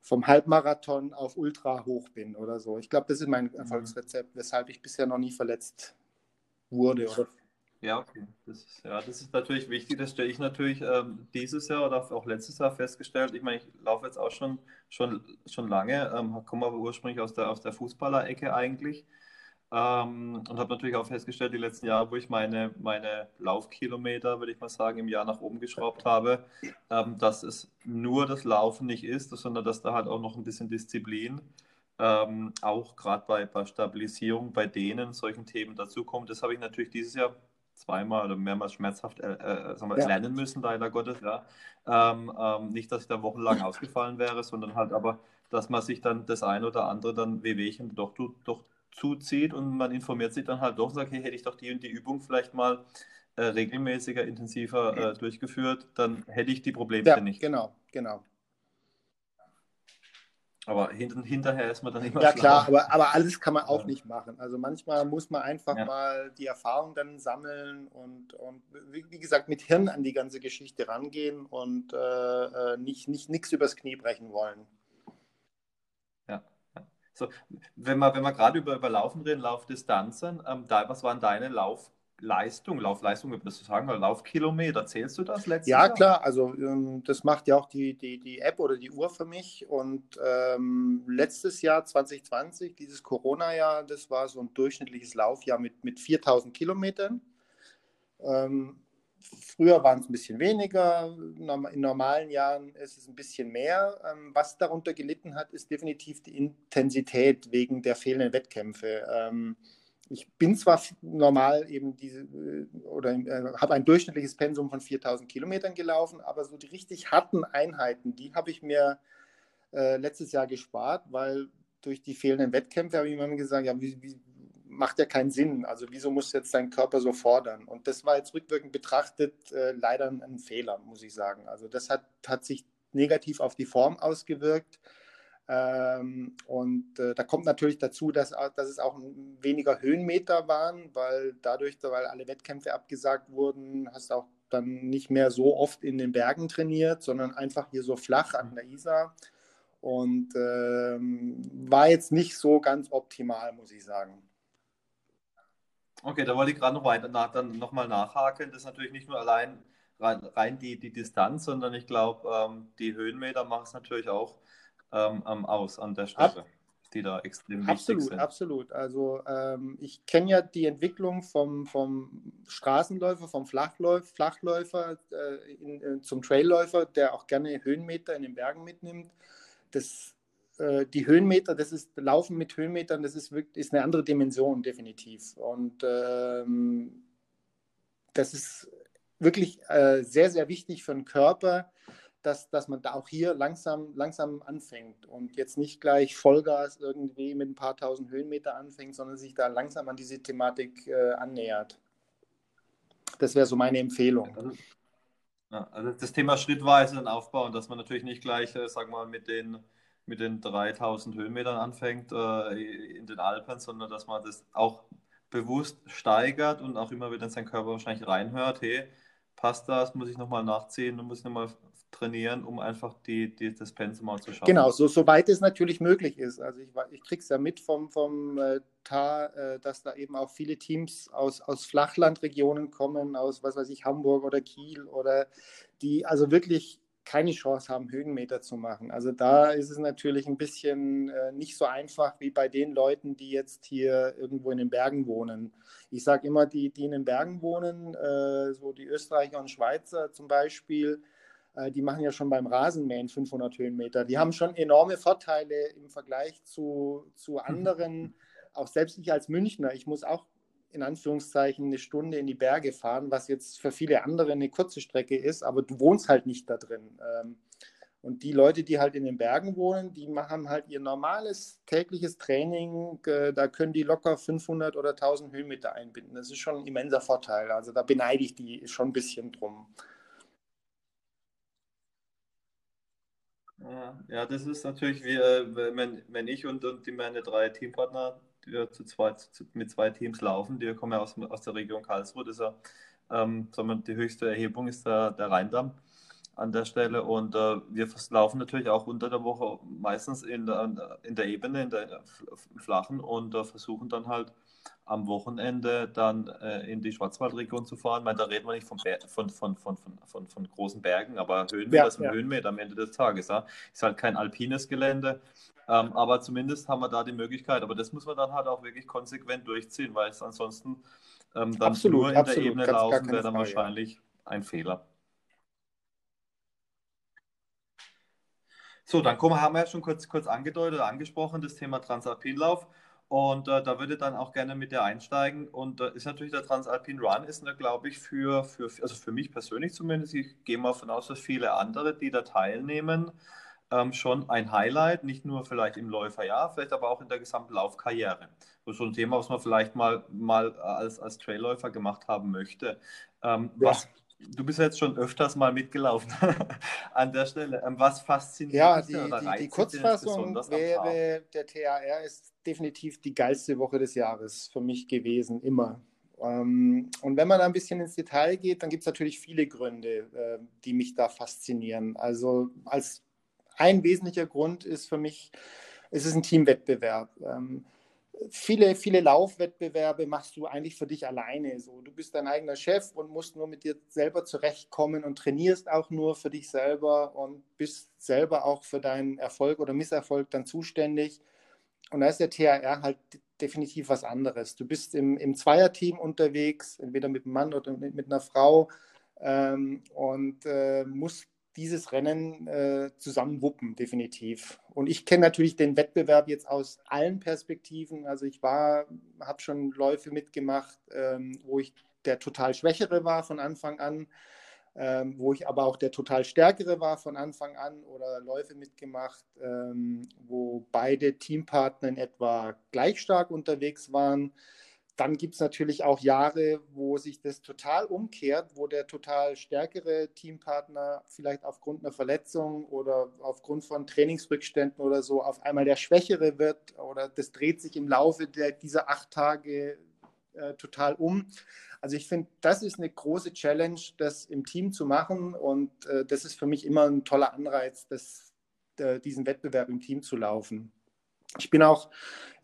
vom Halbmarathon auf Ultra hoch bin oder so. Ich glaube, das ist mein mhm. Erfolgsrezept, weshalb ich bisher noch nie verletzt wurde. Oder? Ja, okay. Das ist, ja, das ist natürlich wichtig. Das stelle ich natürlich ähm, dieses Jahr oder auch letztes Jahr festgestellt. Ich meine, ich laufe jetzt auch schon, schon, schon lange, ähm, komme aber ursprünglich aus der, aus der Fußballer-Ecke eigentlich. Ähm, und habe natürlich auch festgestellt, die letzten Jahre, wo ich meine, meine Laufkilometer, würde ich mal sagen, im Jahr nach oben geschraubt habe, ähm, dass es nur das Laufen nicht ist, sondern dass da halt auch noch ein bisschen Disziplin, ähm, auch gerade bei, bei Stabilisierung, bei denen solchen Themen dazukommt. Das habe ich natürlich dieses Jahr zweimal oder mehrmals schmerzhaft äh, äh, wir, ja. lernen müssen, leider Gottes. Ja. Ähm, ähm, nicht, dass ich da wochenlang ausgefallen wäre, sondern halt aber, dass man sich dann das eine oder andere dann Wehwehchen doch, doch zuzieht und man informiert sich dann halt doch und sagt, hey, hätte ich doch die und die Übung vielleicht mal äh, regelmäßiger, intensiver äh, durchgeführt, dann hätte ich die Probleme ja, nicht. Genau, genau. Aber hint hinterher ist man dann immer Ja, klar, aber, aber alles kann man auch ja. nicht machen. Also manchmal muss man einfach ja. mal die Erfahrung dann sammeln und, und wie, wie, gesagt, mit Hirn an die ganze Geschichte rangehen und äh, äh nicht nichts nicht, übers Knie brechen wollen. So, wenn wir, wenn wir gerade über, über Laufen reden, Laufdistanzen, ähm, da, was waren deine Laufleistung, Laufleistung, würdest du sagen, oder Laufkilometer, zählst du das letztes Ja, Jahr? klar, also ähm, das macht ja auch die, die, die App oder die Uhr für mich und ähm, letztes Jahr, 2020, dieses Corona-Jahr, das war so ein durchschnittliches Laufjahr mit, mit 4000 Kilometern. Ähm, Früher waren es ein bisschen weniger, in normalen Jahren ist es ein bisschen mehr. Ähm, was darunter gelitten hat, ist definitiv die Intensität wegen der fehlenden Wettkämpfe. Ähm, ich bin zwar normal eben diese äh, oder äh, habe ein durchschnittliches Pensum von 4000 Kilometern gelaufen, aber so die richtig harten Einheiten, die habe ich mir äh, letztes Jahr gespart, weil durch die fehlenden Wettkämpfe habe ich immer gesagt, ja, wie, wie, macht ja keinen Sinn. Also wieso muss jetzt dein Körper so fordern? Und das war jetzt rückwirkend betrachtet äh, leider ein Fehler, muss ich sagen. Also das hat, hat sich negativ auf die Form ausgewirkt. Ähm, und äh, da kommt natürlich dazu, dass, dass es auch weniger Höhenmeter waren, weil dadurch, weil alle Wettkämpfe abgesagt wurden, hast du auch dann nicht mehr so oft in den Bergen trainiert, sondern einfach hier so flach an der Isar. Und ähm, war jetzt nicht so ganz optimal, muss ich sagen. Okay, da wollte ich gerade noch weiter nach, dann nochmal nachhaken. Das ist natürlich nicht nur allein rein, rein die, die Distanz, sondern ich glaube, ähm, die Höhenmeter machen es natürlich auch ähm, aus an der Stelle, Ab die da extrem absolut, wichtig sind. Absolut, Also ähm, ich kenne ja die Entwicklung vom, vom Straßenläufer, vom Flachläuf, Flachläufer äh, in, äh, zum Trailläufer, der auch gerne Höhenmeter in den Bergen mitnimmt. Das äh, die Höhenmeter, das ist Laufen mit Höhenmetern, das ist, wirklich, ist eine andere Dimension, definitiv. Und ähm, das ist wirklich äh, sehr, sehr wichtig für den Körper, dass, dass man da auch hier langsam, langsam anfängt und jetzt nicht gleich Vollgas irgendwie mit ein paar tausend Höhenmeter anfängt, sondern sich da langsam an diese Thematik äh, annähert. Das wäre so meine Empfehlung. Also, das Thema schrittweise aufbauen, dass man natürlich nicht gleich, äh, sag mal, mit den mit den 3000 Höhenmetern anfängt äh, in den Alpen, sondern dass man das auch bewusst steigert und auch immer wieder in seinen Körper wahrscheinlich reinhört, hey, passt das, muss ich nochmal nachziehen muss ich nochmal trainieren, um einfach die, die, das Pensum mal zu schaffen. Genau, so, soweit es natürlich möglich ist. Also ich, ich kriege es ja mit vom, vom äh, TAR, äh, dass da eben auch viele Teams aus, aus Flachlandregionen kommen, aus was weiß ich, Hamburg oder Kiel oder die also wirklich keine Chance haben, Höhenmeter zu machen. Also da ist es natürlich ein bisschen äh, nicht so einfach wie bei den Leuten, die jetzt hier irgendwo in den Bergen wohnen. Ich sage immer, die, die in den Bergen wohnen, äh, so die Österreicher und Schweizer zum Beispiel, die machen ja schon beim Rasenmähen 500 Höhenmeter. Die haben schon enorme Vorteile im Vergleich zu, zu anderen. Auch selbst ich als Münchner, ich muss auch in Anführungszeichen eine Stunde in die Berge fahren, was jetzt für viele andere eine kurze Strecke ist, aber du wohnst halt nicht da drin. Ähm, und die Leute, die halt in den Bergen wohnen, die machen halt ihr normales tägliches Training. Äh, da können die locker 500 oder 1000 Höhenmeter einbinden. Das ist schon ein immenser Vorteil. Also da beneide ich die schon ein bisschen drum. Ja, das ist natürlich, wie, äh, wenn, wenn ich und, und die, meine drei Teampartner die zu zweit, zu, mit zwei Teams laufen. Die kommen ja aus, aus der Region Karlsruhe. Das ist ja, ähm, wir, die höchste Erhebung ist der, der Rheindamm. an der Stelle. Und äh, wir laufen natürlich auch unter der Woche meistens in der, in der Ebene, in der flachen und äh, versuchen dann halt am Wochenende dann äh, in die Schwarzwaldregion zu fahren. Meine, da reden wir nicht von, von, von, von, von, von, großen Bergen, aber Höhenmeter ja, ist ein ja. Höhenmeter am Ende des Tages. Ja? Ist halt kein alpines Gelände, ähm, aber zumindest haben wir da die Möglichkeit. Aber das muss man dann halt auch wirklich konsequent durchziehen, weil es ansonsten ähm, dann absolut, nur in absolut, der Ebene laufen wäre dann Frage, wahrscheinlich ein Fehler. So, dann kommen, haben wir ja schon kurz, kurz angedeutet, angesprochen, das Thema Transalpinlauf. Und äh, da würde ich dann auch gerne mit dir einsteigen. Und äh, ist natürlich der Transalpin Run, ist, glaube ich, für, für, also für mich persönlich zumindest, ich gehe mal davon aus, dass viele andere, die da teilnehmen, ähm, schon ein Highlight, nicht nur vielleicht im Läuferjahr, vielleicht aber auch in der gesamten Laufkarriere. So ein Thema, was man vielleicht mal, mal als, als Trailläufer gemacht haben möchte. Ähm, ja. was, du bist jetzt schon öfters mal mitgelaufen an der Stelle. Ähm, was fasziniert ja, dich die, die, die Kurzfassung wäre, der TAR ist definitiv die geilste Woche des Jahres für mich gewesen, immer. Ähm, und wenn man da ein bisschen ins Detail geht, dann gibt es natürlich viele Gründe, äh, die mich da faszinieren. Also als ein wesentlicher Grund ist für mich, es ist ein Teamwettbewerb. Ähm, viele, viele Laufwettbewerbe machst du eigentlich für dich alleine. So, du bist dein eigener Chef und musst nur mit dir selber zurechtkommen und trainierst auch nur für dich selber und bist selber auch für deinen Erfolg oder Misserfolg dann zuständig. Und da ist der THR halt definitiv was anderes. Du bist im, im Zweierteam unterwegs, entweder mit einem Mann oder mit, einer Frau ähm, und äh, musst dieses Rennen äh, zusammen wuppen, definitiv. Und ich kenne natürlich den Wettbewerb jetzt aus allen Perspektiven. Also ich war, habe schon Läufe mitgemacht, ähm, wo ich der total Schwächere war von Anfang an ähm, wo ich aber auch der total Stärkere war von Anfang an oder Läufe mitgemacht, ähm, wo beide Teampartner in etwa gleich stark unterwegs waren. Dann gibt es natürlich auch Jahre, wo sich das total umkehrt, wo der total stärkere Teampartner vielleicht aufgrund einer Verletzung oder aufgrund von Trainingsrückständen oder so auf einmal der Schwächere wird oder das dreht sich im Laufe der, dieser acht Tage äh, total um. Also ich finde, das ist eine große Challenge, das im Team zu machen und äh, das ist für mich immer ein toller Anreiz, das, äh, diesen Wettbewerb im Team zu laufen. Ich bin auch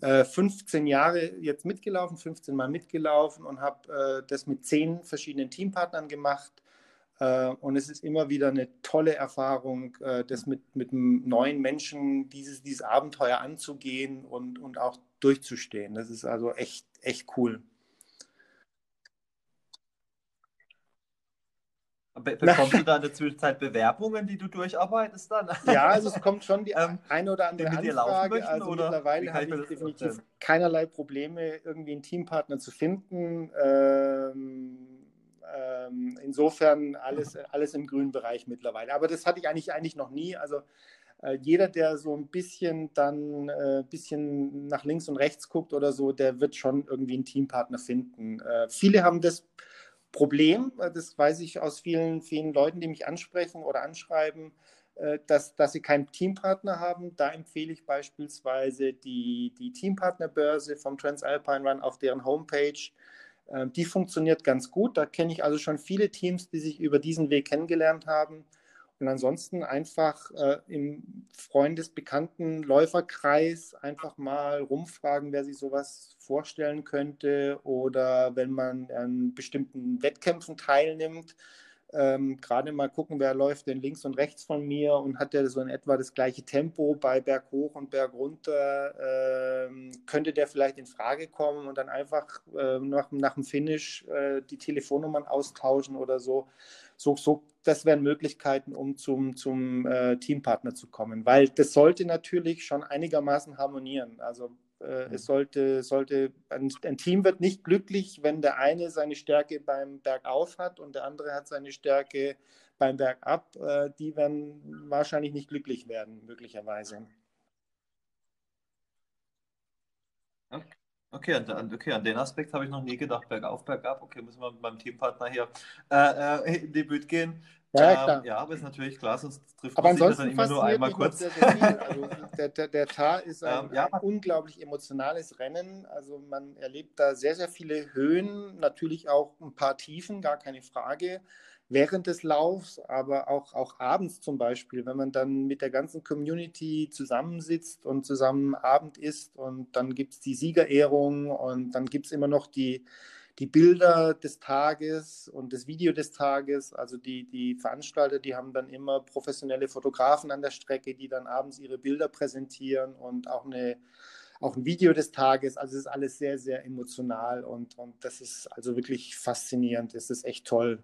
äh, 15 Jahre jetzt mitgelaufen, 15 Mal mitgelaufen und habe äh, das mit zehn verschiedenen Teampartnern gemacht. Äh, und es ist immer wieder eine tolle Erfahrung, äh, das mit, mit einem neuen Menschen, dieses, dieses Abenteuer anzugehen und, und auch durchzustehen. Das ist also echt, echt cool. Bekommst du da in der Zwischenzeit Bewerbungen, die du durcharbeitest dann? Ja, also es kommt schon die ähm, eine oder andere Anfrage. Möchten, also oder? mittlerweile habe ich definitiv keinerlei Probleme, irgendwie einen Teampartner zu finden. Ähm, ähm, insofern alles, alles im grünen Bereich mittlerweile. Aber das hatte ich eigentlich, eigentlich noch nie. Also äh, jeder, der so ein bisschen dann äh, bisschen nach links und rechts guckt oder so, der wird schon irgendwie einen Teampartner finden. Äh, viele haben das Problem, das weiß ich aus vielen, vielen Leuten, die mich ansprechen oder anschreiben, äh, dass, dass sie keinen Teampartner haben. Da empfehle ich beispielsweise die, die Teampartnerbörse vom Transalpine Run auf deren Homepage. Äh, die funktioniert ganz gut. Da kenne ich also schon viele Teams, die sich über diesen Weg kennengelernt haben. Und ansonsten einfach äh, im Freundesbekannten Läuferkreis einfach mal rumfragen, wer sich sowas vorstellen könnte oder wenn man an bestimmten Wettkämpfen teilnimmt, ähm, gerade mal gucken, wer läuft denn links und rechts von mir und hat der so in etwa das gleiche Tempo bei Berg hoch und Berg runter, ähm, könnte der vielleicht in Frage kommen und dann einfach äh, nach, nach dem Finish äh, die Telefonnummern austauschen oder so. So, so das wären Möglichkeiten, um zum, zum äh, Teampartner zu kommen, weil das sollte natürlich schon einigermaßen harmonieren. Also äh, mhm. es sollte, sollte ein, ein, Team wird nicht glücklich, wenn der eine seine Stärke beim Bergauf hat und der andere hat seine Stärke beim Bergab. Äh, die werden wahrscheinlich nicht glücklich werden, möglicherweise. Okay, an, okay, an den Aspekt habe ich noch nie gedacht. Bergauf, bergab. Okay, müssen wir mit meinem Teampartner hier äh, äh, in die Bütt gehen. Ja, ähm, klar. ja, aber ist natürlich klar, sonst trifft aber man sich dann immer nur einmal kurz. Sehr, sehr also der, der, der Tar ist ein, ähm, ja. ein, unglaublich emotionales Rennen. Also man erlebt da sehr, sehr viele Höhen, natürlich auch ein paar Tiefen, gar keine Frage. Während des Laufs, aber auch, auch abends zum Beispiel, wenn man dann mit der ganzen Community zusammensitzt und zusammen Abend isst und dann gibt es die Siegerehrung und dann gibt es immer noch die, die Bilder des Tages und das Video des Tages. Also die, die Veranstalter, die haben dann immer professionelle Fotografen an der Strecke, die dann abends ihre Bilder präsentieren und auch eine auch ein Video des Tages. Also es ist alles sehr, sehr emotional und, und das ist also wirklich faszinierend. Es ist echt toll.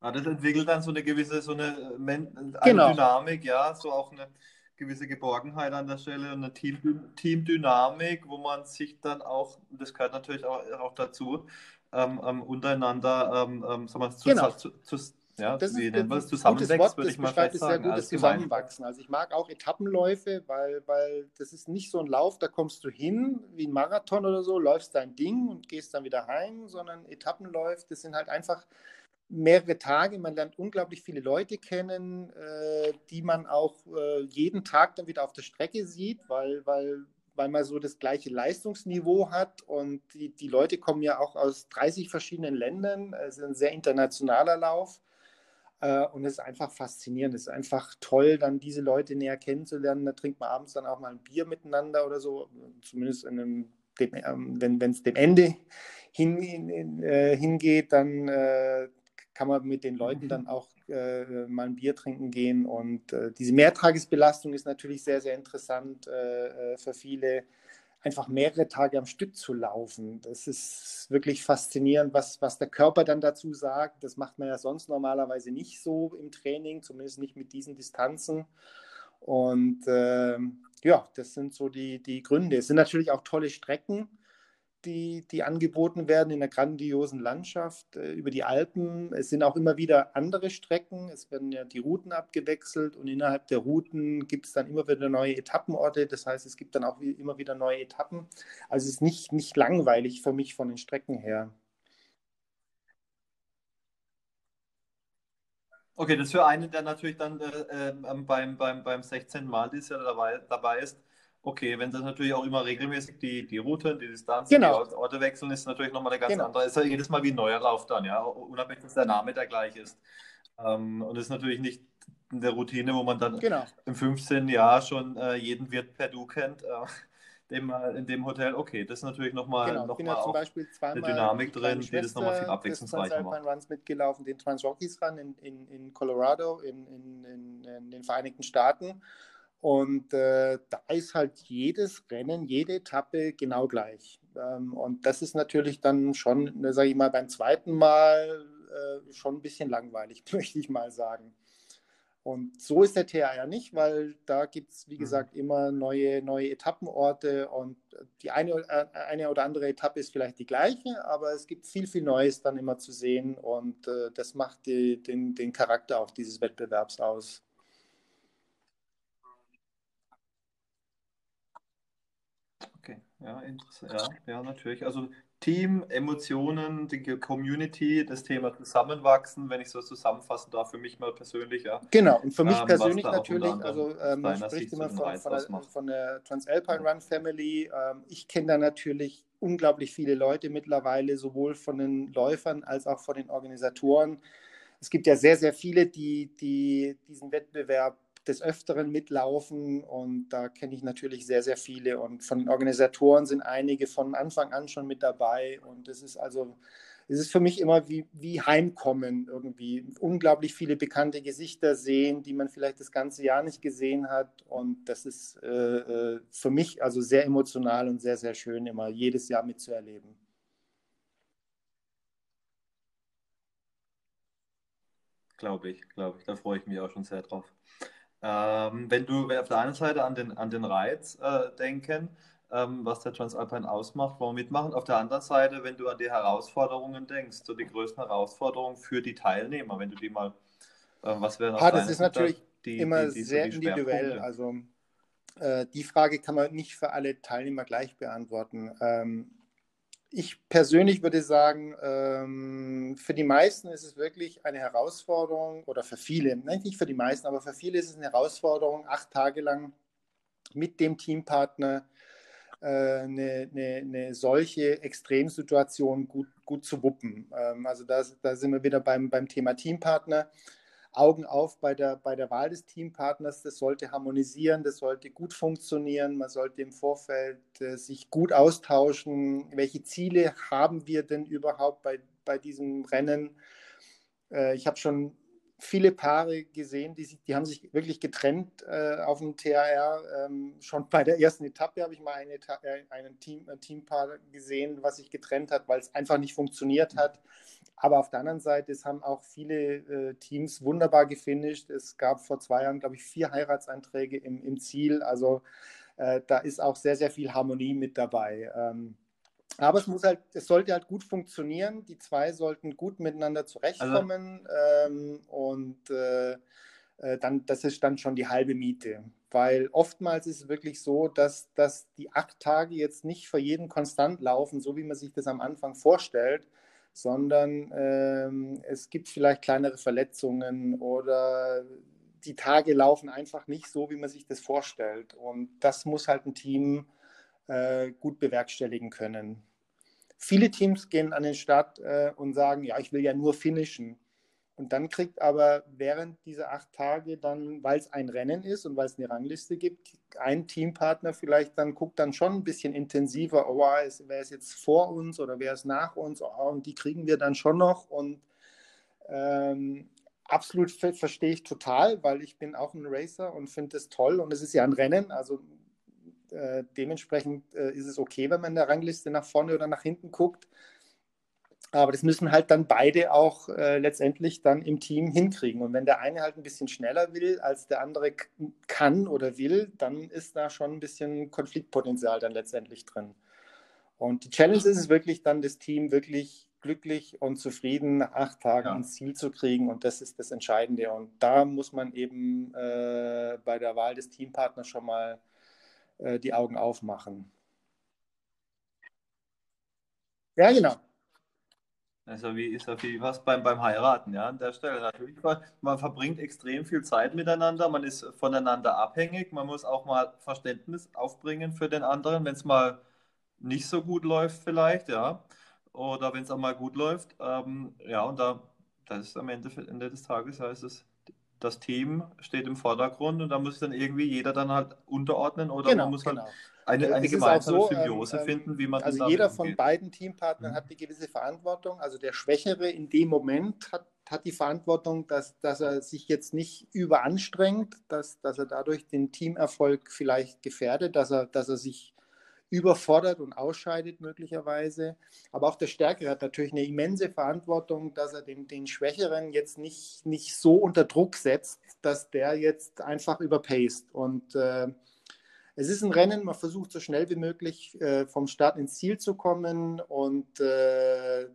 Ah, das entwickelt dann so eine gewisse, so eine, äh, eine Genau, Dynamik, ja, so auch eine gewisse Geborgenheit an der Stelle und eine Team, Teamdynamik, wo man sich dann auch, das gehört natürlich auch, auch dazu, ähm, ähm, untereinander, ähm, ähm, sagen wir, zu, genau. zu, zu, ja, Das wie ist ein wir das, gutes zusammenwächst, Wort, würde das ich mal fast es sehr gut, das als Gemeinschaft. Zusammenwachsen. Also ich mag auch Etappenläufe, weil, weil das ist nicht so ein Lauf, da kommst du hin wie ein Marathon oder so, läufst dein Ding und gehst dann wieder heim, sondern Etappenläufe, das sind halt einfach mehrere Tage. Man lernt unglaublich viele Leute kennen, äh, die man auch äh, jeden Tag dann wieder auf der Strecke sieht, weil, weil, weil man so das gleiche Leistungsniveau hat. Und die, die Leute kommen ja auch aus 30 verschiedenen Ländern. Es ist ein sehr internationaler Lauf. Äh, und es ist einfach faszinierend. Es ist einfach toll, dann diese Leute näher kennenzulernen. Da trinkt man abends dann auch mal ein Bier miteinander oder so, zumindest in einem, dem, ähm, wenn es dem Ende hin, hin, äh, hingeht, dann äh, kann man mit den Leuten dann auch äh, mal ein Bier trinken gehen. Und äh, diese Mehrtagesbelastung ist natürlich sehr, sehr interessant äh, äh, für viele, einfach mehrere Tage am Stück zu laufen. Das ist wirklich faszinierend, was, was der Körper dann dazu sagt. Das macht man ja sonst normalerweise nicht so im Training, zumindest nicht mit diesen Distanzen. Und ähm, ja, das sind so die, die Gründe. Es sind natürlich auch tolle Strecken die, die angeboten werden in einer grandiosen Landschaft äh, über die Alpen. Es sind auch immer wieder andere Strecken. Es werden ja die Routen abgewechselt und innerhalb der Routen gibt es dann immer wieder neue Etappenorte. Das heißt, es gibt dann auch wie, immer wieder neue Etappen. Also es ist nicht, nicht langweilig für mich von den Strecken her. Okay, das für einen, der natürlich dann äh, ähm, beim, beim, beim 16. Mal dieses Jahr dabei, dabei ist. Okay, wenn das natürlich auch immer regelmäßig die, die Routen, die Distanzen, die Genau, Orte Orte wechseln, ist natürlich nochmal eine ganz genau, andere. Ist ja jedes Mal wie ein neuer Lauf dann, ja, unabhängig, dass der Name der gleiche ist. Ähm, und ist natürlich nicht in der Routine, wo man dann genau, im 15. Jahr schon äh, jeden Wirt per Du kennt, äh, dem, in dem Hotel. Okay, das ist natürlich nochmal genau. Noch bin mal ja zum Beispiel eine zweimal Dynamik die kleine drin, die das nochmal viel abwechslungsreicher macht. Runs mitgelaufen, den Trans-Rockies Run in, in, in Colorado, in, in, in, in den Vereinigten Staaten. Und äh, da ist halt jedes Rennen, jede Etappe genau gleich. Ähm, und das ist natürlich dann schon, sage ich mal, beim zweiten Mal äh, schon ein bisschen langweilig, möchte ich mal sagen. Und so ist der TR ja nicht, weil da gibt es, wie Mhm. gesagt, immer neue, neue Etappenorte und die eine, äh, eine oder andere Etappe ist vielleicht die gleiche, aber es gibt viel, viel Neues dann immer zu sehen und äh, das macht die, den, den Charakter auch dieses Wettbewerbs aus. Okay, ja, interessant. Ja, ja, natürlich. Also Team, Emotionen, die Community, das Thema Zusammenwachsen, wenn ich so zusammenfassen darf, für mich mal persönlich, ja, Genau, und für mich ähm, persönlich natürlich, also ähm, man spricht immer von, von, der, von der Transalpine Ja. Run Family. Ähm, ich kenne da natürlich unglaublich viele Leute mittlerweile, sowohl von den Läufern als auch von den Organisatoren. Es gibt ja sehr, sehr viele, die, die diesen Wettbewerb des Öfteren mitlaufen und da kenne ich natürlich sehr, sehr viele und von den Organisatoren sind einige von Anfang an schon mit dabei und es ist also, es ist für mich immer wie, wie Heimkommen irgendwie. Unglaublich viele bekannte Gesichter sehen, die man vielleicht das ganze Jahr nicht gesehen hat und das ist äh, äh, für mich also sehr emotional und sehr, sehr schön immer jedes Jahr mitzuerleben. Glaube ich, glaube ich. Da freue ich mich auch schon sehr drauf. Ähm, wenn du wenn auf der einen Seite an den, an den Reiz äh, denken, ähm, was der Transalpine ausmacht, wollen wir mitmachen. Auf der anderen Seite, wenn du an die Herausforderungen denkst, so die größten Herausforderungen für die Teilnehmer, wenn du die mal, äh, was wären aus Ah, das ist natürlich die, immer die, die, sehr individuell. Also äh, die Frage kann man nicht für alle Teilnehmer gleich beantworten. Ähm, ich persönlich würde sagen, ähm, für die meisten ist es wirklich eine Herausforderung oder für viele, nein, nicht für die meisten, aber für viele ist es eine Herausforderung, acht Tage lang mit dem Teampartner äh, eine, eine, eine, solche Extremsituation gut, gut zu wuppen. Ähm, also da, da sind wir wieder beim, beim Thema Teampartner. Augen auf bei der, bei der Wahl des Teampartners. Das sollte harmonisieren, das sollte gut funktionieren. Man sollte im Vorfeld äh, sich gut austauschen. Welche Ziele haben wir denn überhaupt bei, bei diesem Rennen? Äh, ich habe schon viele Paare gesehen, die, die haben sich wirklich getrennt äh, auf dem TAR. Ähm, schon bei der ersten Etappe habe ich mal eine, äh, einen Team, ein Teampaar gesehen, was sich getrennt hat, weil es einfach nicht funktioniert hat. Aber auf der anderen Seite, es haben auch viele äh, Teams wunderbar gefinisht. Es gab vor zwei Jahren, glaube ich, vier Heiratsanträge im, im Ziel. Also äh, da ist auch sehr, sehr viel Harmonie mit dabei. Ähm, aber es muss halt, es sollte halt gut funktionieren. Die zwei sollten gut miteinander zurechtkommen also, ähm, und äh, äh, dann, das ist dann schon die halbe Miete. Weil oftmals ist es wirklich so, dass, dass die acht Tage jetzt nicht für jeden konstant laufen, so wie man sich das am Anfang vorstellt, sondern ähm, es gibt vielleicht kleinere Verletzungen oder die Tage laufen einfach nicht so, wie man sich das vorstellt. Und das muss halt ein Team äh, gut bewerkstelligen können. Viele Teams gehen an den Start äh, und sagen, ja, ich will ja nur finishen. Und dann kriegt aber während dieser acht Tage dann, weil es ein Rennen ist und weil es eine Rangliste gibt, ein Teampartner vielleicht dann guckt dann schon ein bisschen intensiver, oh, wer ist jetzt vor uns oder wer ist nach uns, oh, und die kriegen wir dann schon noch. Und ähm, absolut verstehe ich total, weil ich bin auch ein Racer und finde es toll und es ist ja ein Rennen, also äh, dementsprechend äh, ist es okay, wenn man in der Rangliste nach vorne oder nach hinten guckt. Aber das müssen halt dann beide auch äh, letztendlich dann im Team hinkriegen. Und wenn der eine halt ein bisschen schneller will, als der andere kann oder will, dann ist da schon ein bisschen Konfliktpotenzial dann letztendlich drin. Und die Challenge ist es wirklich dann, das Team wirklich glücklich und zufrieden nach acht Tagen ja. ins Ziel zu kriegen. Und das ist das Entscheidende. Und da muss man eben äh, bei der Wahl des Teampartners schon mal äh, die Augen aufmachen. Ja, genau. Also wie ist ja wie was beim, beim Heiraten, ja, an der Stelle. Natürlich, man verbringt extrem viel Zeit miteinander, man ist voneinander abhängig, man muss auch mal Verständnis aufbringen für den anderen, wenn es mal nicht so gut läuft vielleicht, ja. Oder wenn es auch mal gut läuft. Ähm, ja, und da, das ist am Ende, Ende des Tages heißt es, das Team steht im Vordergrund und da muss dann irgendwie jeder dann halt unterordnen oder genau, man muss halt genau. Eine, eine gemeinsame so, Symbiose ähm, finden, wie man Also jeder von beiden Teampartnern mhm. hat eine gewisse Verantwortung. Also der Schwächere in dem Moment hat, hat die Verantwortung, dass, dass er sich jetzt nicht überanstrengt, dass, dass er dadurch den Teamerfolg vielleicht gefährdet, dass er, dass er sich überfordert und ausscheidet möglicherweise. Aber auch der Stärkere hat natürlich eine immense Verantwortung, dass er den, den Schwächeren jetzt nicht, nicht so unter Druck setzt, dass der jetzt einfach überpaced. Und äh, es ist ein Rennen, man versucht so schnell wie möglich äh, vom Start ins Ziel zu kommen und äh,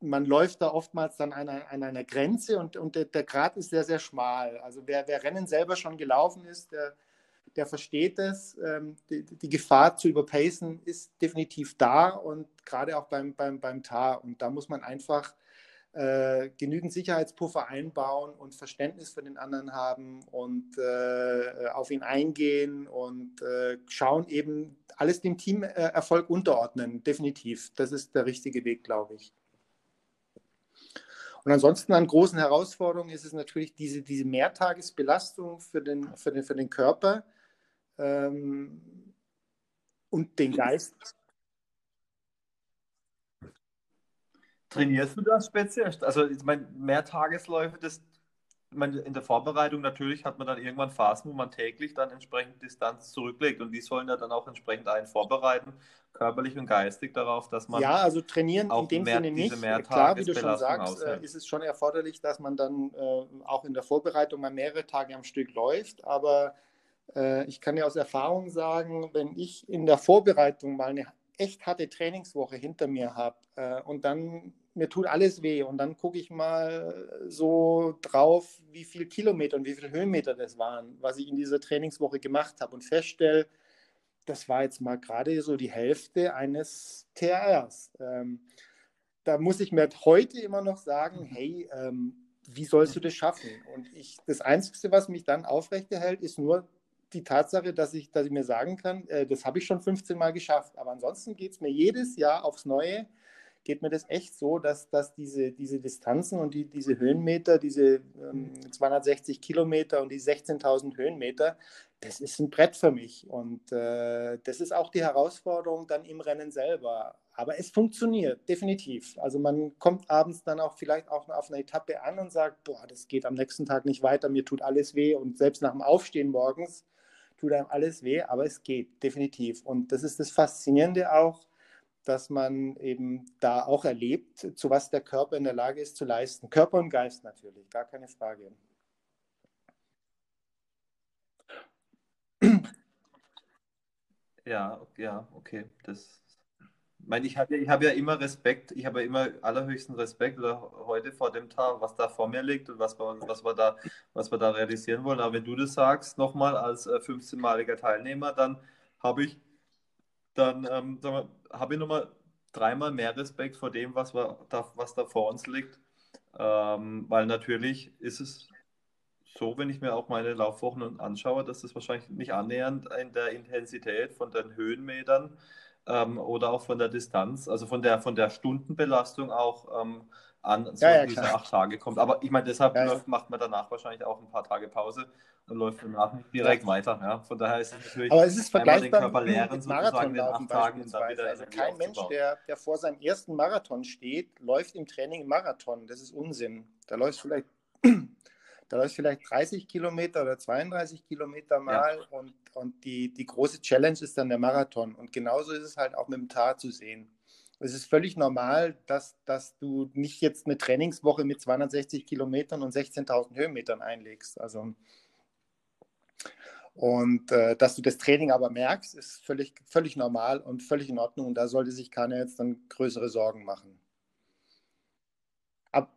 man läuft da oftmals dann an, an einer Grenze und, und der, der Grad ist sehr, sehr schmal. Also wer, wer Rennen selber schon gelaufen ist, der der versteht es. Ähm, die, die, Gefahr zu überpacen ist definitiv da und gerade auch beim, beim, beim TAR. Und da muss man einfach äh, genügend Sicherheitspuffer einbauen und Verständnis für den anderen haben und äh, auf ihn eingehen und äh, schauen, eben alles dem Teamerfolg unterordnen. Definitiv. Das ist der richtige Weg, glaube ich. Und ansonsten an großen Herausforderungen ist es natürlich diese, diese Mehrtagesbelastung für den, für, den, für den Körper ähm, und den Geist. Trainierst du das speziell? Also ich meine, Mehrtagesläufe, das, ich meine, in der Vorbereitung natürlich hat man dann irgendwann Phasen, wo man täglich dann entsprechend Distanz zurücklegt und die sollen ja dann auch entsprechend einen vorbereiten, körperlich und geistig darauf, dass man ja, also trainieren in dem mehr, Sinne nicht. Klar, wie du schon sagst, äh, ist es schon erforderlich, dass man dann äh, auch in der Vorbereitung mal mehrere Tage am Stück läuft, aber äh, ich kann ja aus Erfahrung sagen, wenn ich in der Vorbereitung mal eine echt harte Trainingswoche hinter mir habe äh, und dann mir tut alles weh und dann gucke ich mal so drauf, wie viele Kilometer und wie viele Höhenmeter das waren, was ich in dieser Trainingswoche gemacht habe und feststelle, das war jetzt mal gerade so die Hälfte eines TRs. Ähm, da muss ich mir heute immer noch sagen, hey, ähm, wie sollst du das schaffen? Und ich, das Einzige, was mich dann aufrechterhält, ist nur die Tatsache, dass ich, dass ich mir sagen kann, äh, das habe ich schon 15 Mal geschafft. Aber ansonsten geht es mir jedes Jahr aufs Neue, geht mir das echt so, dass, dass diese, diese Distanzen und die, diese Höhenmeter, diese ähm, 260 Kilometer und die 16.000 Höhenmeter, das ist ein Brett für mich. Und äh, das ist auch die Herausforderung dann im Rennen selber. Aber es funktioniert, definitiv. Also man kommt abends dann auch vielleicht auch auf eine Etappe an und sagt, boah, das geht am nächsten Tag nicht weiter, mir tut alles weh. Und selbst nach dem Aufstehen morgens tut einem alles weh, aber es geht, definitiv. Und das ist das Faszinierende auch, dass man eben da auch erlebt, zu was der Körper in der Lage ist zu leisten. Körper und Geist natürlich, gar keine Frage. Ja, ja, okay. Das, meine, ich habe ich hab ja immer Respekt, ich habe ja immer allerhöchsten Respekt oder heute vor dem Tag, was da vor mir liegt und was wir, was wir, da, was wir da realisieren wollen. Aber wenn du das sagst, nochmal als 15-maliger äh, Teilnehmer, dann habe ich ähm, habe ich nochmal dreimal mehr Respekt vor dem, was, wir da, was da vor uns liegt. Ähm, weil natürlich ist es so, wenn ich mir auch meine Laufwochen anschaue, dass das wahrscheinlich nicht annähernd in der Intensität von den Höhenmetern ähm, oder auch von der Distanz, also von der, von der Stundenbelastung auch ähm, an so ja, ja, diese acht Tage kommt. Aber ich meine, deshalb ja, läuft, macht man danach wahrscheinlich auch ein paar Tage Pause und läuft danach direkt weiter. Ja? Von daher ist es natürlich Aber es ist vergleichbar den Körper leeren, mit Marathonlaufen beispielsweise. Also kein Mensch, der, der vor seinem ersten Marathon steht, läuft im Training Marathon. Das ist Unsinn. Da läuft vielleicht da läuft vielleicht 30 Kilometer oder 32 Kilometer mal ja. und, und die, die große Challenge ist dann der Marathon. Und genauso ist es halt auch mit dem Tar zu sehen. Es ist völlig normal, dass, dass du nicht jetzt eine Trainingswoche mit 260 Kilometern und 16.000 Höhenmetern einlegst. Also, und äh, dass du das Training aber merkst, ist völlig, völlig normal und völlig in Ordnung. Und da sollte sich keiner jetzt dann größere Sorgen machen. Ab,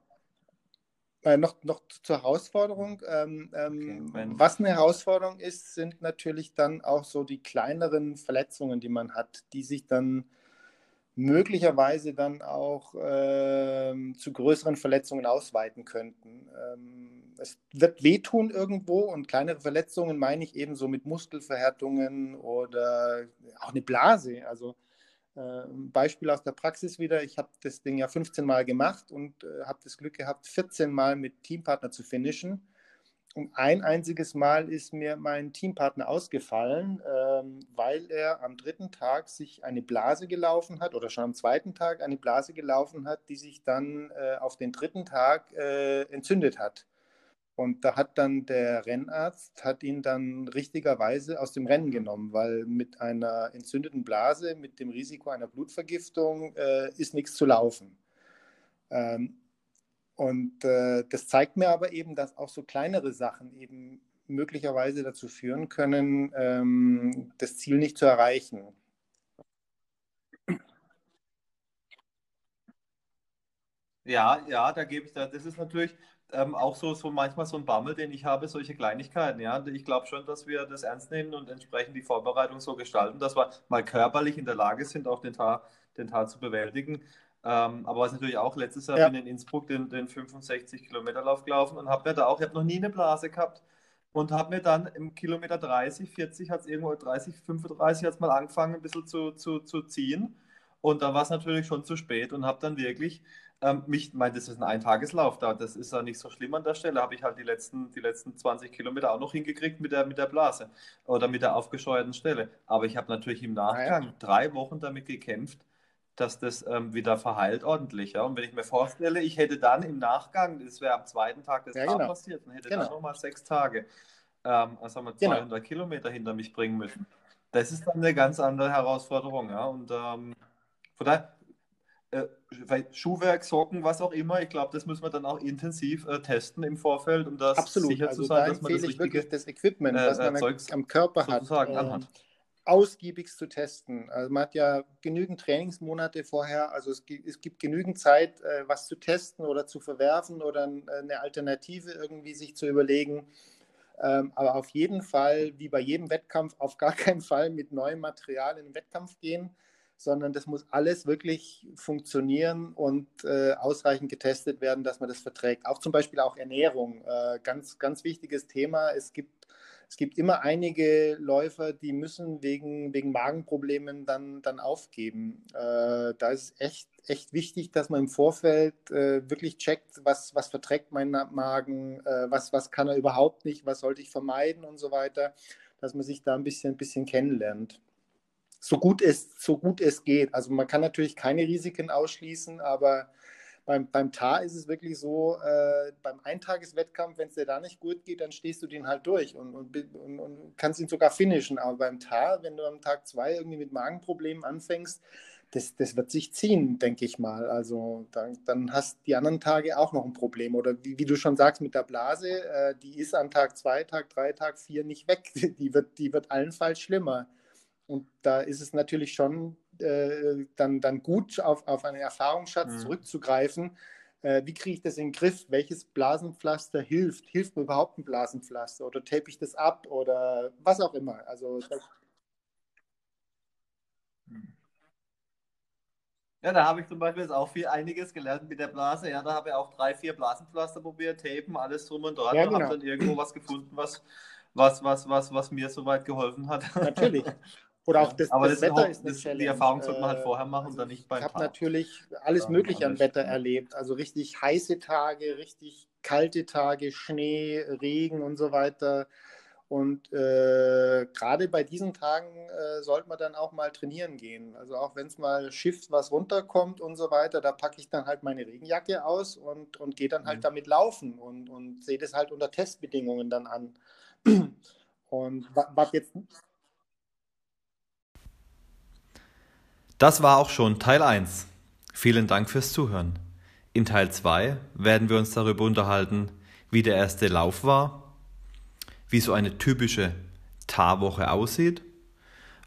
äh, noch, noch zur Herausforderung. Ähm, ähm, okay, was eine Herausforderung ist, sind natürlich dann auch so die kleineren Verletzungen, die man hat, die sich dann möglicherweise dann auch ähm, zu größeren Verletzungen ausweiten könnten. Ähm, es wird wehtun irgendwo und kleinere Verletzungen meine ich eben so mit Muskelverhärtungen oder auch eine Blase. Also äh, ein Beispiel aus der Praxis wieder. Ich habe das Ding ja 15 Mal gemacht und äh, habe das Glück gehabt, 14 Mal mit Teampartner zu finishen. Und ein einziges Mal ist mir mein Teampartner ausgefallen, ähm, weil er am dritten Tag sich eine Blase gelaufen hat oder schon am zweiten Tag eine Blase gelaufen hat, die sich dann äh, auf den dritten Tag äh, entzündet hat. Und da hat dann der Rennarzt, hat ihn dann richtigerweise aus dem Rennen genommen, weil mit einer entzündeten Blase, mit dem Risiko einer Blutvergiftung, äh, ist nichts zu laufen. Ähm, und äh, das zeigt mir aber eben, dass auch so kleinere Sachen eben möglicherweise dazu führen können, ähm, das Ziel nicht zu erreichen. Ja, ja, da gebe ich da. Das ist natürlich ähm, auch so, so manchmal so ein Bammel, den ich habe, solche Kleinigkeiten. Ja, ich glaube schon, dass wir das ernst nehmen und entsprechend die Vorbereitung so gestalten, dass wir mal körperlich in der Lage sind, auch den Tag, den Tag zu bewältigen. Ähm, aber was natürlich auch letztes Jahr ja. bin in Innsbruck den, den 65 Kilometer Lauf gelaufen und habe mir da auch, ich habe noch nie eine Blase gehabt und habe mir dann im Kilometer 30, 40 hat es irgendwo 30, 35 hat es mal angefangen ein bisschen zu, zu, zu ziehen und dann war es natürlich schon zu spät und habe dann wirklich ähm, mich, mein, das ist ein Eintageslauf da, das ist ja nicht so schlimm an der Stelle, habe ich halt die letzten, die letzten 20 Kilometer auch noch hingekriegt mit der, mit der Blase oder mit der aufgescheuerten Stelle. Aber ich habe natürlich im Nachgang ja. drei Wochen damit gekämpft, dass das ähm, wieder verheilt ordentlich. Ja? Und wenn ich mir vorstelle, ich hätte dann im Nachgang, das wäre am zweiten Tag des ja, genau. passiert, dann hätte genau. dann nochmal sechs Tage, ähm, also haben wir 200 genau. Kilometer hinter mich bringen müssen. Das ist dann eine ganz andere Herausforderung. Ja? Und ähm, von daher, äh, Schuhwerk, Socken, was auch immer, ich glaube, das müssen wir dann auch intensiv äh, testen im Vorfeld, um das Absolut. sicher also zu sein, da dass man das richtige das Equipment, äh, was man am Körper hat, ähm, ausgiebig zu testen. Also man hat ja genügend Trainingsmonate vorher, also es gibt, es gibt genügend Zeit, äh, was zu testen oder zu verwerfen oder äh, eine Alternative irgendwie sich zu überlegen. Ähm, aber auf jeden Fall, wie bei jedem Wettkampf, auf gar keinen Fall mit neuem Material in den Wettkampf gehen, sondern das muss alles wirklich funktionieren und äh, ausreichend getestet werden, dass man das verträgt. Auch zum Beispiel auch Ernährung, äh, ganz, ganz wichtiges Thema. Es gibt es gibt immer einige Läufer, die müssen wegen, wegen Magenproblemen dann, dann aufgeben. Äh, da ist echt, echt wichtig, dass man im Vorfeld äh, wirklich checkt, was, was verträgt mein Magen, äh, was, was kann er überhaupt nicht, was sollte ich vermeiden und so weiter, dass man sich da ein bisschen, ein bisschen kennenlernt. So gut, es, so gut es geht. Also man kann natürlich keine Risiken ausschließen, aber beim, beim Tar ist es wirklich so, äh, beim Eintageswettkampf, wenn es dir da nicht gut geht, dann stehst du den halt durch und, und, und, und kannst ihn sogar finishen. Aber beim Tar, wenn du am Tag zwei irgendwie mit Magenproblemen anfängst, das, das wird sich ziehen, denke ich mal. Also dann, dann hast die anderen Tage auch noch ein Problem. Oder wie, wie du schon sagst mit der Blase, äh, die ist an Tag zwei, Tag drei, Tag vier nicht weg. Die wird, die wird allenfalls schlimmer. Und da ist es natürlich schon äh, dann, dann gut auf, auf einen Erfahrungsschatz mhm. zurückzugreifen. Äh, wie kriege ich das in den Griff? Welches Blasenpflaster hilft? Hilft mir überhaupt ein Blasenpflaster? Oder tape ich das ab? Oder was auch immer. Also das Ja, da habe ich zum Beispiel jetzt auch viel einiges gelernt mit der Blase. Ja, da habe ich auch drei, vier Blasenpflaster probiert, Tapen, alles drum und dran. Ja, genau. habe dann irgendwo was gefunden, was, was, was, was, was mir soweit geholfen hat. Natürlich. Oder auch das, Aber das, das Wetter ist eine das, Die Erfahrung sollte man halt vorher machen also und dann nicht beim Ich habe natürlich alles Mögliche am Wetter erlebt. Also richtig heiße Tage, richtig kalte Tage, Schnee, Regen und so weiter. Und äh, gerade bei diesen Tagen äh, sollte man dann auch mal trainieren gehen. Also auch wenn es mal schifft, was runterkommt und so weiter, da packe ich dann halt meine Regenjacke aus und, und gehe dann halt mhm. damit laufen und, und sehe das halt unter Testbedingungen dann an. Und was jetzt Das war auch schon Teil 1. Vielen Dank fürs Zuhören. In Teil 2 werden wir uns darüber unterhalten, wie der erste Lauf war, wie so eine typische Tarwoche aussieht,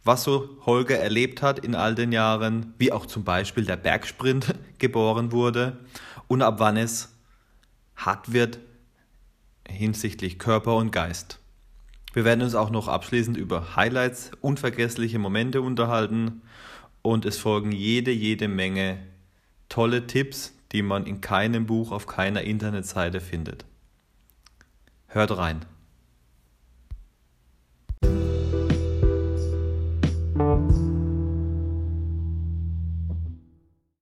was so Holger erlebt hat in all den Jahren, wie auch zum Beispiel der Bergsprint geboren wurde und ab wann es hart wird hinsichtlich Körper und Geist. Wir werden uns auch noch abschließend über Highlights, unvergessliche Momente unterhalten und es folgen jede, jede Menge tolle Tipps, die man in keinem Buch auf keiner Internetseite findet. Hört rein.